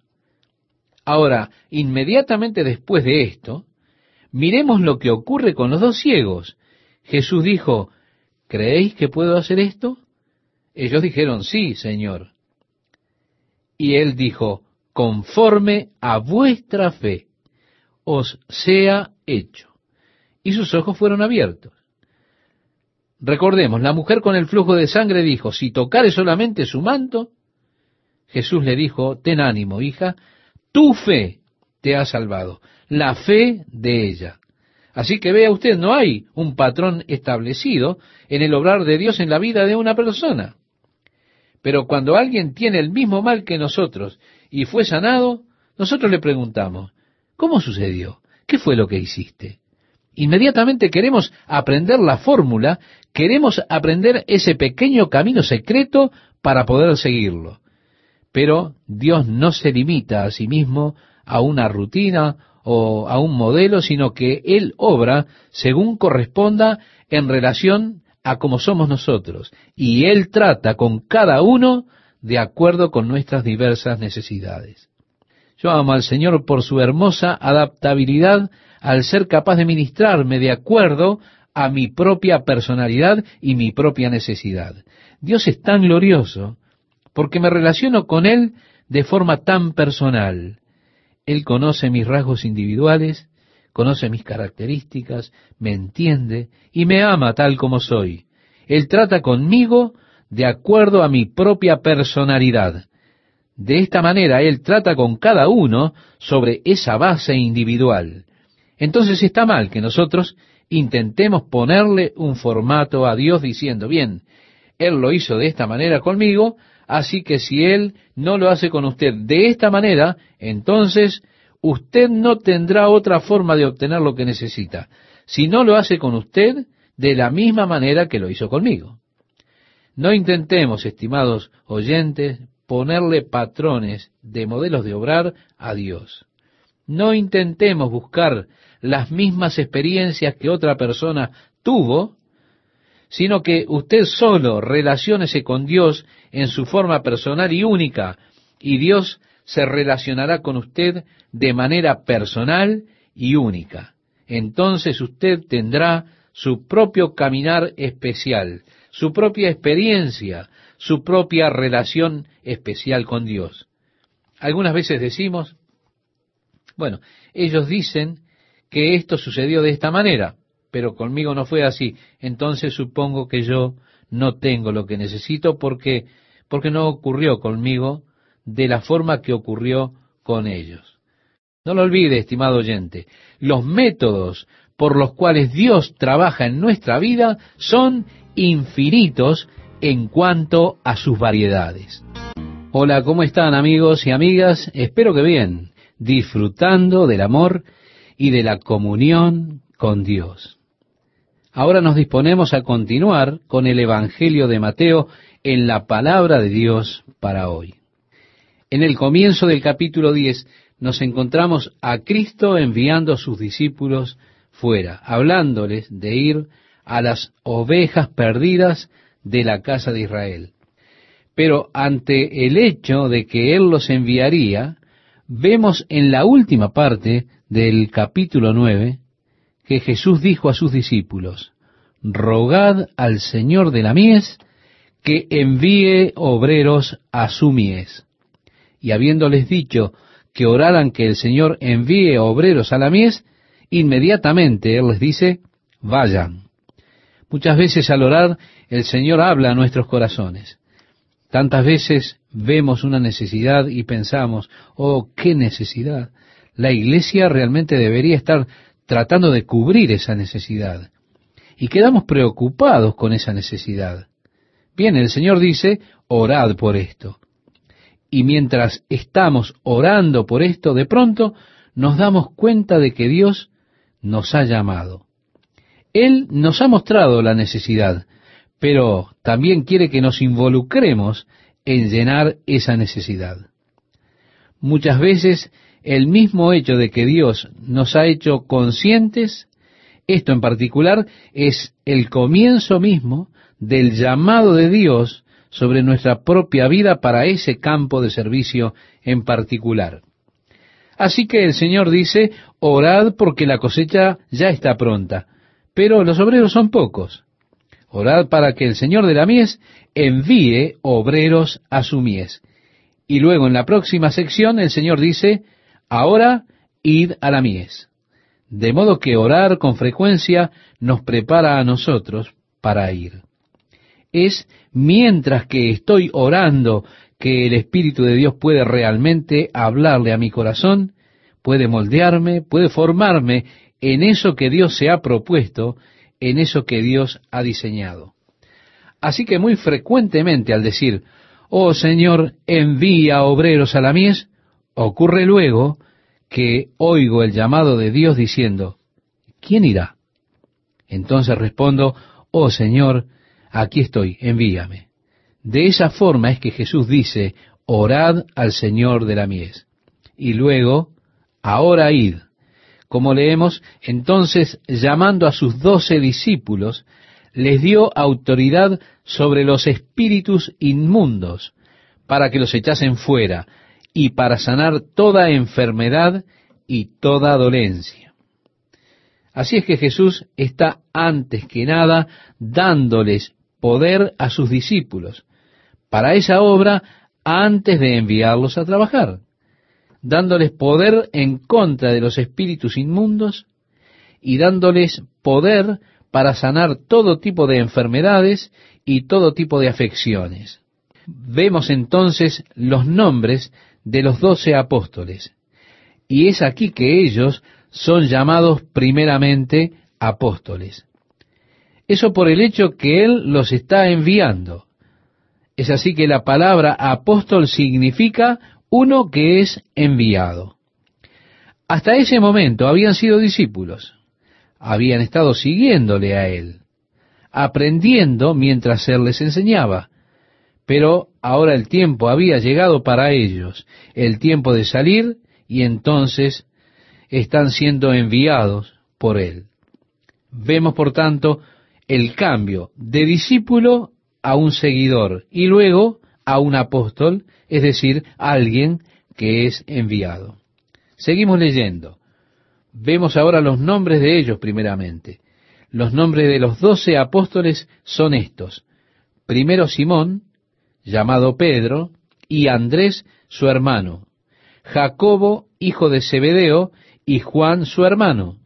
Ahora, inmediatamente después de esto, Miremos lo que ocurre con los dos ciegos. Jesús dijo, ¿creéis que puedo hacer esto? Ellos dijeron, sí, Señor. Y él dijo, conforme a vuestra fe, os sea hecho. Y sus ojos fueron abiertos. Recordemos, la mujer con el flujo de sangre dijo, si tocare solamente su manto, Jesús le dijo, ten ánimo, hija, tu fe te ha salvado, la fe de ella. Así que vea usted, no hay un patrón establecido en el obrar de Dios en la vida de una persona. Pero cuando alguien tiene el mismo mal que nosotros y fue sanado, nosotros le preguntamos, ¿cómo sucedió? ¿Qué fue lo que hiciste? Inmediatamente queremos aprender la fórmula, queremos aprender ese pequeño camino secreto para poder seguirlo. Pero Dios no se limita a sí mismo a una rutina o a un modelo, sino que Él obra según corresponda en relación a como somos nosotros. Y Él trata con cada uno de acuerdo con nuestras diversas necesidades. Yo amo al Señor por su hermosa adaptabilidad al ser capaz de ministrarme de acuerdo a mi propia personalidad y mi propia necesidad. Dios es tan glorioso porque me relaciono con Él de forma tan personal. Él conoce mis rasgos individuales, conoce mis características, me entiende y me ama tal como soy. Él trata conmigo de acuerdo a mi propia personalidad. De esta manera Él trata con cada uno sobre esa base individual. Entonces está mal que nosotros intentemos ponerle un formato a Dios diciendo, bien, Él lo hizo de esta manera conmigo, Así que si Él no lo hace con usted de esta manera, entonces usted no tendrá otra forma de obtener lo que necesita. Si no lo hace con usted de la misma manera que lo hizo conmigo. No intentemos, estimados oyentes, ponerle patrones de modelos de obrar a Dios. No intentemos buscar las mismas experiencias que otra persona tuvo sino que usted solo relaciónese con Dios en su forma personal y única, y Dios se relacionará con usted de manera personal y única. Entonces usted tendrá su propio caminar especial, su propia experiencia, su propia relación especial con Dios. Algunas veces decimos, bueno, ellos dicen que esto sucedió de esta manera pero conmigo no fue así. Entonces supongo que yo no tengo lo que necesito porque, porque no ocurrió conmigo de la forma que ocurrió con ellos. No lo olvide, estimado oyente, los métodos por los cuales Dios trabaja en nuestra vida son infinitos en cuanto a sus variedades. Hola, ¿cómo están amigos y amigas? Espero que bien, disfrutando del amor y de la comunión con Dios. Ahora nos disponemos a continuar con el Evangelio de Mateo en la palabra de Dios para hoy. En el comienzo del capítulo 10 nos encontramos a Cristo enviando a sus discípulos fuera, hablándoles de ir a las ovejas perdidas de la casa de Israel. Pero ante el hecho de que Él los enviaría, vemos en la última parte del capítulo 9 que Jesús dijo a sus discípulos, rogad al Señor de la mies que envíe obreros a su mies. Y habiéndoles dicho que oraran que el Señor envíe obreros a la mies, inmediatamente Él les dice, vayan. Muchas veces al orar el Señor habla a nuestros corazones. Tantas veces vemos una necesidad y pensamos, oh, qué necesidad. La iglesia realmente debería estar tratando de cubrir esa necesidad. Y quedamos preocupados con esa necesidad. Bien, el Señor dice, orad por esto. Y mientras estamos orando por esto, de pronto nos damos cuenta de que Dios nos ha llamado. Él nos ha mostrado la necesidad, pero también quiere que nos involucremos en llenar esa necesidad. Muchas veces el mismo hecho de que Dios nos ha hecho conscientes, esto en particular es el comienzo mismo del llamado de Dios sobre nuestra propia vida para ese campo de servicio en particular. Así que el Señor dice, orad porque la cosecha ya está pronta, pero los obreros son pocos. Orad para que el Señor de la mies envíe obreros a su mies. Y luego en la próxima sección el Señor dice, ahora id a la mies. De modo que orar con frecuencia nos prepara a nosotros para ir. Es mientras que estoy orando que el Espíritu de Dios puede realmente hablarle a mi corazón, puede moldearme, puede formarme en eso que Dios se ha propuesto, en eso que Dios ha diseñado. Así que muy frecuentemente al decir, oh Señor, envía obreros a la mies, ocurre luego que oigo el llamado de Dios diciendo, ¿quién irá? Entonces respondo, oh Señor, aquí estoy, envíame. De esa forma es que Jesús dice, orad al Señor de la mies. Y luego, ahora id. Como leemos, entonces, llamando a sus doce discípulos, les dio autoridad sobre los espíritus inmundos, para que los echasen fuera, y para sanar toda enfermedad y toda dolencia. Así es que Jesús está antes que nada dándoles poder a sus discípulos, para esa obra antes de enviarlos a trabajar, dándoles poder en contra de los espíritus inmundos y dándoles poder para sanar todo tipo de enfermedades y todo tipo de afecciones. Vemos entonces los nombres de los doce apóstoles, y es aquí que ellos son llamados primeramente apóstoles. Eso por el hecho que Él los está enviando. Es así que la palabra apóstol significa uno que es enviado. Hasta ese momento habían sido discípulos, habían estado siguiéndole a él, aprendiendo mientras él les enseñaba, pero ahora el tiempo había llegado para ellos, el tiempo de salir, y entonces están siendo enviados por él. Vemos, por tanto, el cambio de discípulo a un seguidor y luego a un apóstol, es decir, alguien que es enviado. Seguimos leyendo. Vemos ahora los nombres de ellos primeramente. Los nombres de los doce apóstoles son estos. Primero Simón, llamado Pedro, y Andrés su hermano, Jacobo, hijo de Zebedeo, y Juan su hermano,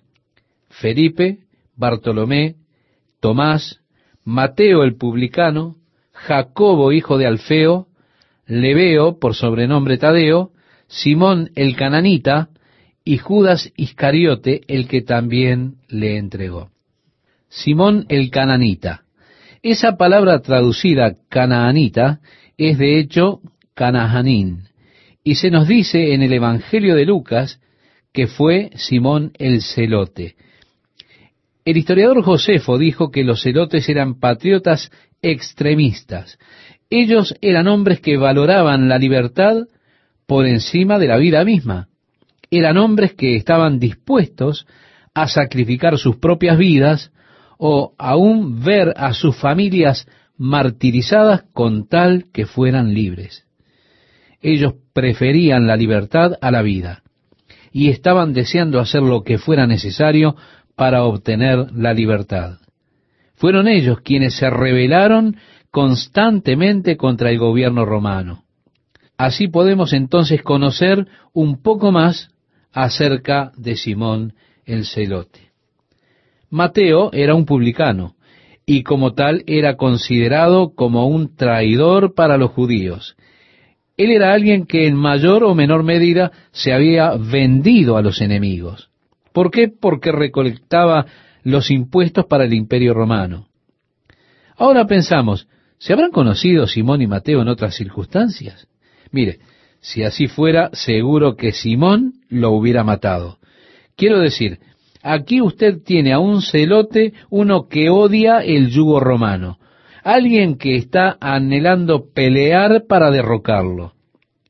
Felipe, Bartolomé, Tomás, Mateo el publicano, Jacobo hijo de Alfeo, Leveo por sobrenombre Tadeo, Simón el cananita y Judas Iscariote el que también le entregó. Simón el cananita. Esa palabra traducida canaanita es de hecho canahanín y se nos dice en el Evangelio de Lucas que fue Simón el celote. El historiador Josefo dijo que los celotes eran patriotas extremistas. Ellos eran hombres que valoraban la libertad por encima de la vida misma. Eran hombres que estaban dispuestos a sacrificar sus propias vidas o aún ver a sus familias martirizadas con tal que fueran libres. Ellos preferían la libertad a la vida y estaban deseando hacer lo que fuera necesario para obtener la libertad. Fueron ellos quienes se rebelaron constantemente contra el gobierno romano. Así podemos entonces conocer un poco más acerca de Simón el celote. Mateo era un publicano y como tal era considerado como un traidor para los judíos. Él era alguien que en mayor o menor medida se había vendido a los enemigos. ¿Por qué? Porque recolectaba los impuestos para el imperio romano. Ahora pensamos, ¿se habrán conocido Simón y Mateo en otras circunstancias? Mire, si así fuera, seguro que Simón lo hubiera matado. Quiero decir, aquí usted tiene a un celote, uno que odia el yugo romano, alguien que está anhelando pelear para derrocarlo.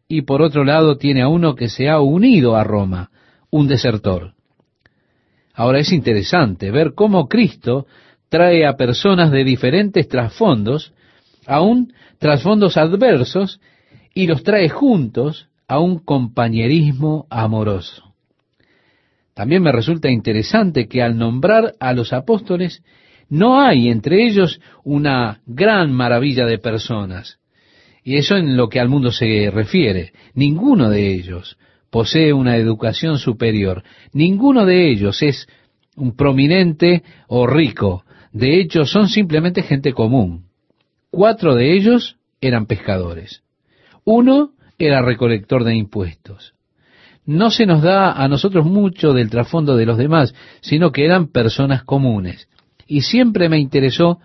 Y por otro lado tiene a uno que se ha unido a Roma, un desertor. Ahora es interesante ver cómo Cristo trae a personas de diferentes trasfondos, aún trasfondos adversos, y los trae juntos a un compañerismo amoroso. También me resulta interesante que al nombrar a los apóstoles, no hay entre ellos una gran maravilla de personas. Y eso en lo que al mundo se refiere. Ninguno de ellos posee una educación superior. Ninguno de ellos es un prominente o rico. De hecho, son simplemente gente común. Cuatro de ellos eran pescadores. Uno era recolector de impuestos no se nos da a nosotros mucho del trasfondo de los demás, sino que eran personas comunes. Y siempre me interesó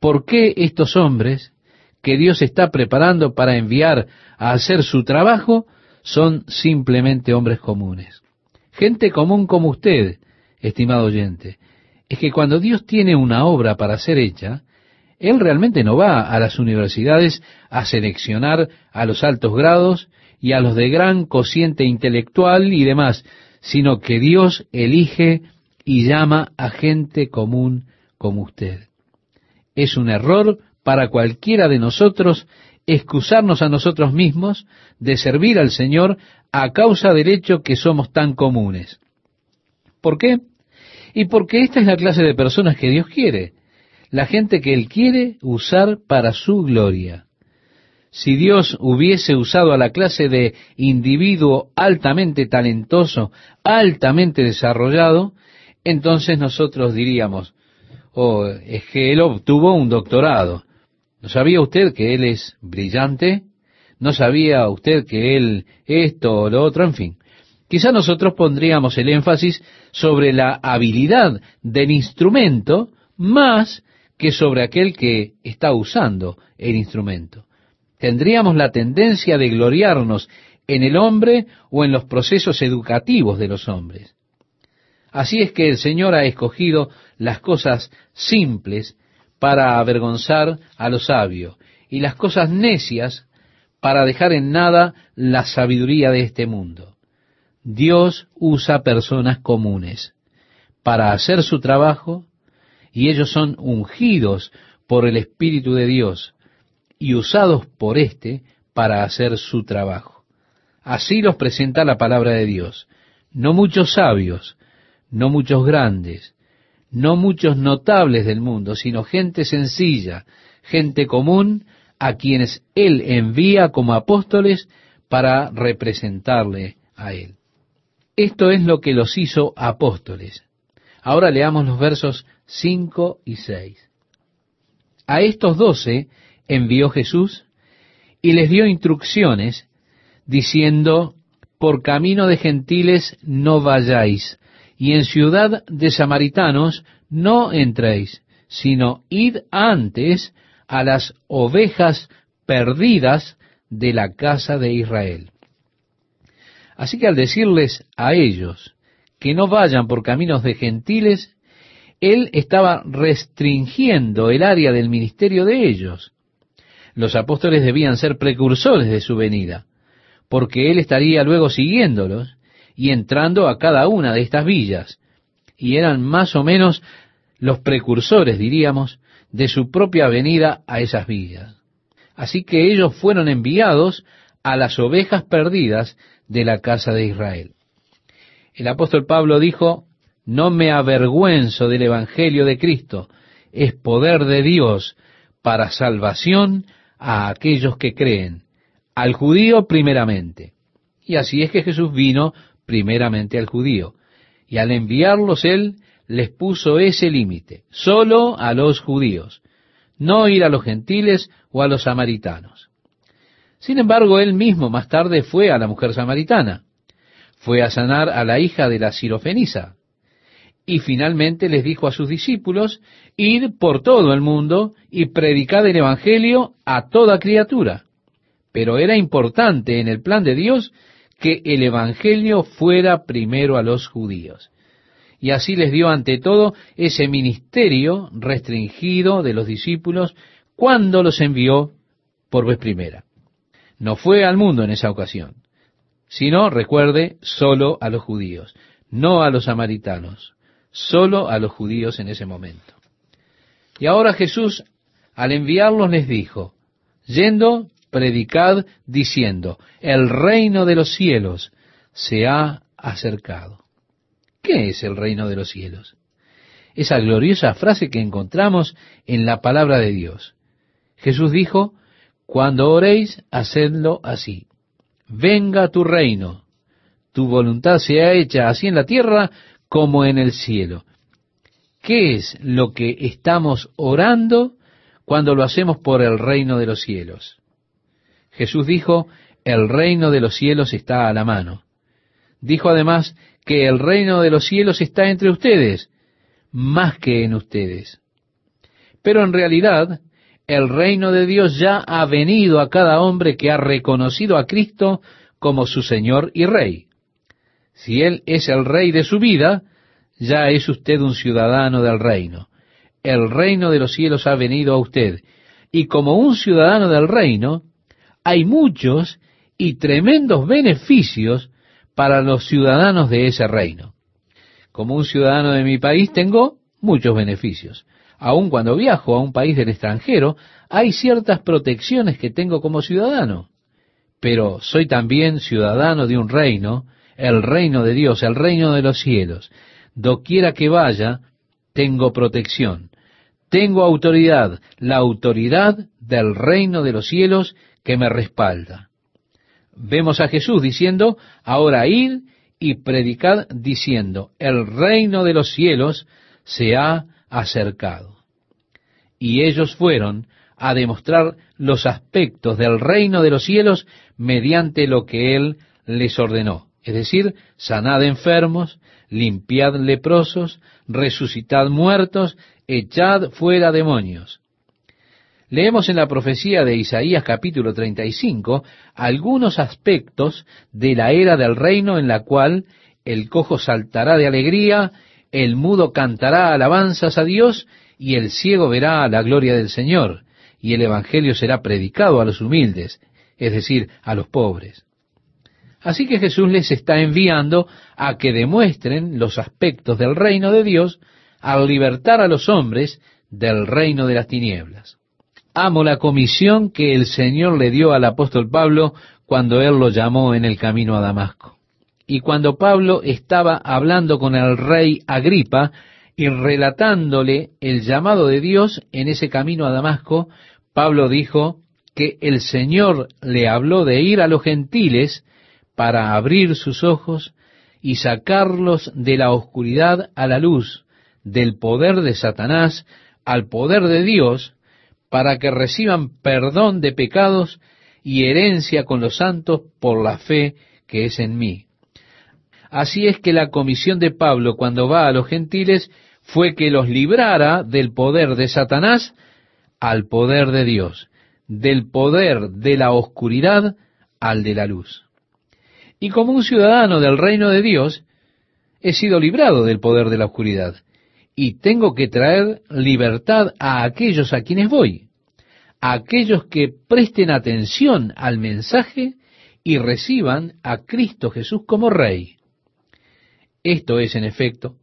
por qué estos hombres que Dios está preparando para enviar a hacer su trabajo son simplemente hombres comunes. Gente común como usted, estimado oyente, es que cuando Dios tiene una obra para ser hecha, Él realmente no va a las universidades a seleccionar a los altos grados y a los de gran cociente intelectual y demás, sino que Dios elige y llama a gente común como usted. Es un error para cualquiera de nosotros excusarnos a nosotros mismos de servir al Señor a causa del hecho que somos tan comunes. ¿Por qué? Y porque esta es la clase de personas que Dios quiere, la gente que Él quiere usar para su gloria. Si Dios hubiese usado a la clase de individuo altamente talentoso, altamente desarrollado, entonces nosotros diríamos, oh, es que él obtuvo un doctorado. ¿No sabía usted que él es brillante? ¿No sabía usted que él esto o lo otro? En fin. Quizá nosotros pondríamos el énfasis sobre la habilidad del instrumento más que sobre aquel que está usando el instrumento tendríamos la tendencia de gloriarnos en el hombre o en los procesos educativos de los hombres. Así es que el Señor ha escogido las cosas simples para avergonzar a los sabios y las cosas necias para dejar en nada la sabiduría de este mundo. Dios usa personas comunes para hacer su trabajo y ellos son ungidos por el Espíritu de Dios y usados por éste para hacer su trabajo. Así los presenta la palabra de Dios. No muchos sabios, no muchos grandes, no muchos notables del mundo, sino gente sencilla, gente común, a quienes Él envía como apóstoles para representarle a Él. Esto es lo que los hizo apóstoles. Ahora leamos los versos 5 y 6. A estos doce envió Jesús y les dio instrucciones diciendo, por camino de gentiles no vayáis, y en ciudad de samaritanos no entréis, sino id antes a las ovejas perdidas de la casa de Israel. Así que al decirles a ellos que no vayan por caminos de gentiles, él estaba restringiendo el área del ministerio de ellos los apóstoles debían ser precursores de su venida, porque él estaría luego siguiéndolos y entrando a cada una de estas villas, y eran más o menos los precursores, diríamos, de su propia venida a esas villas. Así que ellos fueron enviados a las ovejas perdidas de la casa de Israel. El apóstol Pablo dijo, no me avergüenzo del Evangelio de Cristo, es poder de Dios para salvación a aquellos que creen, al judío primeramente. Y así es que Jesús vino primeramente al judío. Y al enviarlos él les puso ese límite, solo a los judíos, no ir a los gentiles o a los samaritanos. Sin embargo, él mismo más tarde fue a la mujer samaritana, fue a sanar a la hija de la sirofenisa, y finalmente les dijo a sus discípulos, id por todo el mundo y predicad el Evangelio a toda criatura. Pero era importante en el plan de Dios que el Evangelio fuera primero a los judíos. Y así les dio ante todo ese ministerio restringido de los discípulos cuando los envió por vez primera. No fue al mundo en esa ocasión, sino, recuerde, solo a los judíos, no a los samaritanos solo a los judíos en ese momento. Y ahora Jesús, al enviarlos, les dijo, yendo, predicad diciendo, el reino de los cielos se ha acercado. ¿Qué es el reino de los cielos? Esa gloriosa frase que encontramos en la palabra de Dios. Jesús dijo, cuando oréis, hacedlo así. Venga tu reino, tu voluntad sea hecha así en la tierra como en el cielo. ¿Qué es lo que estamos orando cuando lo hacemos por el reino de los cielos? Jesús dijo, el reino de los cielos está a la mano. Dijo además que el reino de los cielos está entre ustedes, más que en ustedes. Pero en realidad, el reino de Dios ya ha venido a cada hombre que ha reconocido a Cristo como su Señor y Rey. Si Él es el Rey de su vida, ya es usted un ciudadano del reino. El reino de los cielos ha venido a usted. Y como un ciudadano del reino, hay muchos y tremendos beneficios para los ciudadanos de ese reino. Como un ciudadano de mi país tengo muchos beneficios. Aun cuando viajo a un país del extranjero, hay ciertas protecciones que tengo como ciudadano. Pero soy también ciudadano de un reino, el reino de Dios, el reino de los cielos. Doquiera que vaya, tengo protección. Tengo autoridad, la autoridad del reino de los cielos que me respalda. Vemos a Jesús diciendo, ahora id y predicad diciendo, el reino de los cielos se ha acercado. Y ellos fueron a demostrar los aspectos del reino de los cielos mediante lo que Él les ordenó. Es decir, sanad enfermos, limpiad leprosos, resucitad muertos, echad fuera demonios. Leemos en la profecía de Isaías capítulo 35 algunos aspectos de la era del reino en la cual el cojo saltará de alegría, el mudo cantará alabanzas a Dios y el ciego verá la gloria del Señor, y el Evangelio será predicado a los humildes, es decir, a los pobres. Así que Jesús les está enviando a que demuestren los aspectos del reino de Dios al libertar a los hombres del reino de las tinieblas. Amo la comisión que el Señor le dio al apóstol Pablo cuando él lo llamó en el camino a Damasco. Y cuando Pablo estaba hablando con el rey Agripa y relatándole el llamado de Dios en ese camino a Damasco, Pablo dijo que el Señor le habló de ir a los gentiles para abrir sus ojos y sacarlos de la oscuridad a la luz, del poder de Satanás al poder de Dios, para que reciban perdón de pecados y herencia con los santos por la fe que es en mí. Así es que la comisión de Pablo cuando va a los gentiles fue que los librara del poder de Satanás al poder de Dios, del poder de la oscuridad al de la luz. Y como un ciudadano del reino de Dios, he sido librado del poder de la oscuridad y tengo que traer libertad a aquellos a quienes voy, aquellos que presten atención al mensaje y reciban a Cristo Jesús como Rey. Esto es, en efecto,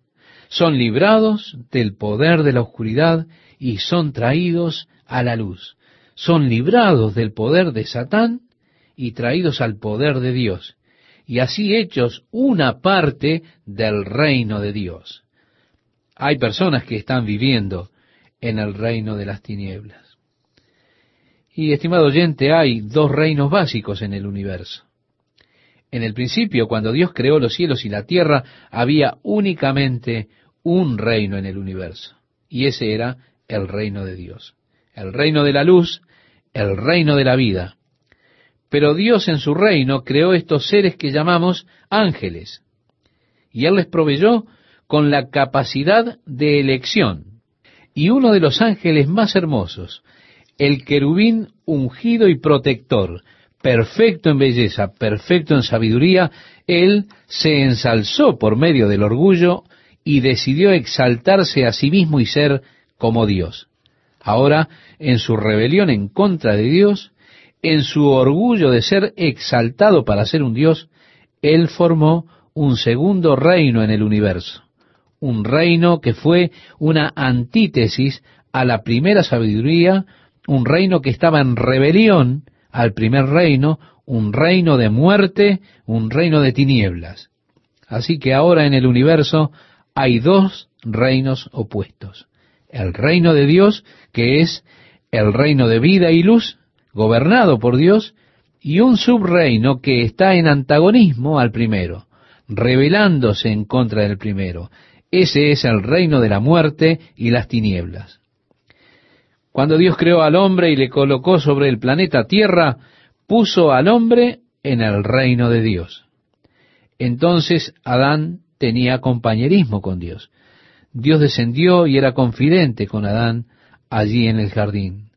son librados del poder de la oscuridad y son traídos a la luz. Son librados del poder de Satán y traídos al poder de Dios, y así hechos una parte del reino de Dios. Hay personas que están viviendo en el reino de las tinieblas. Y, estimado oyente, hay dos reinos básicos en el universo. En el principio, cuando Dios creó los cielos y la tierra, había únicamente un reino en el universo. Y ese era el reino de Dios. El reino de la luz, el reino de la vida. Pero Dios en su reino creó estos seres que llamamos ángeles. Y Él les proveyó con la capacidad de elección. Y uno de los ángeles más hermosos, el querubín ungido y protector, perfecto en belleza, perfecto en sabiduría, él se ensalzó por medio del orgullo y decidió exaltarse a sí mismo y ser como Dios. Ahora, en su rebelión en contra de Dios, en su orgullo de ser exaltado para ser un Dios, él formó un segundo reino en el universo un reino que fue una antítesis a la primera sabiduría, un reino que estaba en rebelión al primer reino, un reino de muerte, un reino de tinieblas. Así que ahora en el universo hay dos reinos opuestos. El reino de Dios, que es el reino de vida y luz, gobernado por Dios, y un subreino que está en antagonismo al primero, rebelándose en contra del primero. Ese es el reino de la muerte y las tinieblas. Cuando Dios creó al hombre y le colocó sobre el planeta Tierra, puso al hombre en el reino de Dios. Entonces Adán tenía compañerismo con Dios. Dios descendió y era confidente con Adán allí en el jardín.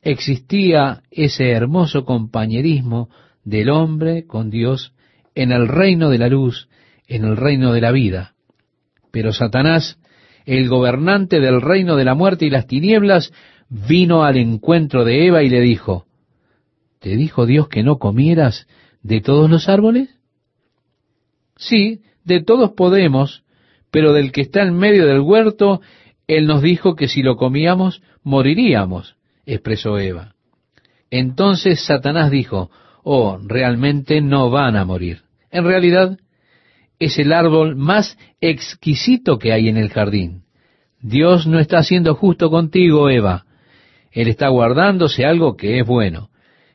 Existía ese hermoso compañerismo del hombre con Dios en el reino de la luz, en el reino de la vida. Pero Satanás, el gobernante del reino de la muerte y las tinieblas, vino al encuentro de Eva y le dijo, ¿te dijo Dios que no comieras de todos los árboles? Sí, de todos podemos, pero del que está en medio del huerto, Él nos dijo que si lo comíamos, moriríamos, expresó Eva. Entonces Satanás dijo, oh, realmente no van a morir. En realidad, es el árbol más exquisito que hay en el jardín. Dios no está siendo justo contigo, Eva. Él está guardándose algo que es bueno.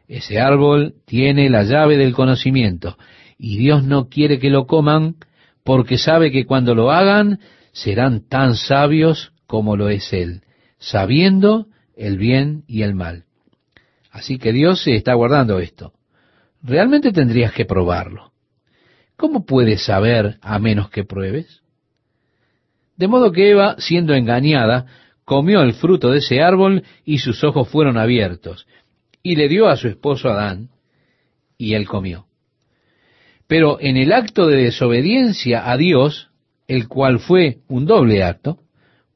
Ese árbol tiene la llave del conocimiento y Dios no quiere que lo coman porque sabe que cuando lo hagan serán tan sabios como lo es Él, sabiendo el bien y el mal. Así que Dios se está guardando esto. Realmente tendrías que probarlo. ¿Cómo puedes saber a menos que pruebes? De modo que Eva, siendo engañada, comió el fruto de ese árbol y sus ojos fueron abiertos, y le dio a su esposo Adán, y él comió. Pero en el acto de desobediencia a Dios, el cual fue un doble acto,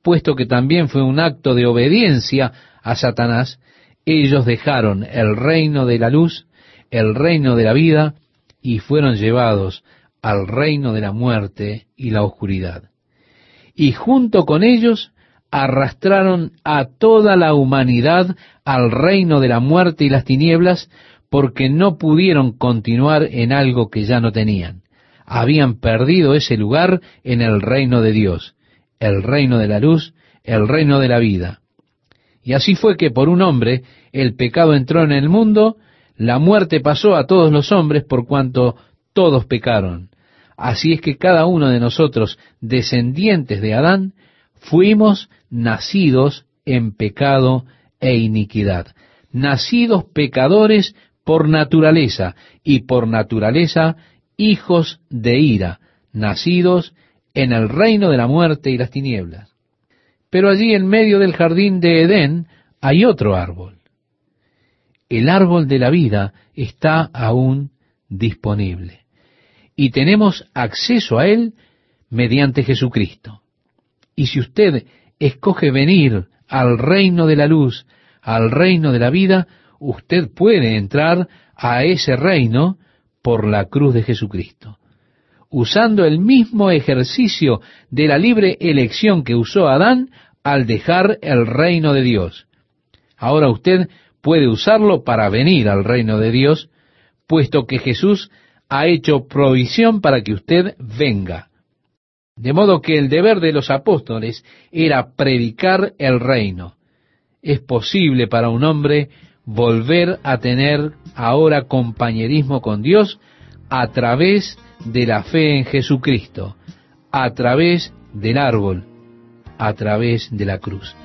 puesto que también fue un acto de obediencia a Satanás, ellos dejaron el reino de la luz, el reino de la vida, y fueron llevados al reino de la muerte y la oscuridad. Y junto con ellos arrastraron a toda la humanidad al reino de la muerte y las tinieblas porque no pudieron continuar en algo que ya no tenían. Habían perdido ese lugar en el reino de Dios, el reino de la luz, el reino de la vida. Y así fue que por un hombre el pecado entró en el mundo, la muerte pasó a todos los hombres por cuanto todos pecaron. Así es que cada uno de nosotros, descendientes de Adán, fuimos nacidos en pecado e iniquidad, nacidos pecadores por naturaleza y por naturaleza hijos de ira, nacidos en el reino de la muerte y las tinieblas. Pero allí en medio del jardín de Edén hay otro árbol. El árbol de la vida está aún disponible y tenemos acceso a él mediante Jesucristo. Y si usted escoge venir al reino de la luz, al reino de la vida, usted puede entrar a ese reino por la cruz de Jesucristo, usando el mismo ejercicio de la libre elección que usó Adán al dejar el reino de Dios. Ahora usted puede usarlo para venir al reino de Dios, puesto que Jesús ha hecho provisión para que usted venga. De modo que el deber de los apóstoles era predicar el reino. Es posible para un hombre volver a tener ahora compañerismo con Dios a través de la fe en Jesucristo, a través del árbol, a través de la cruz.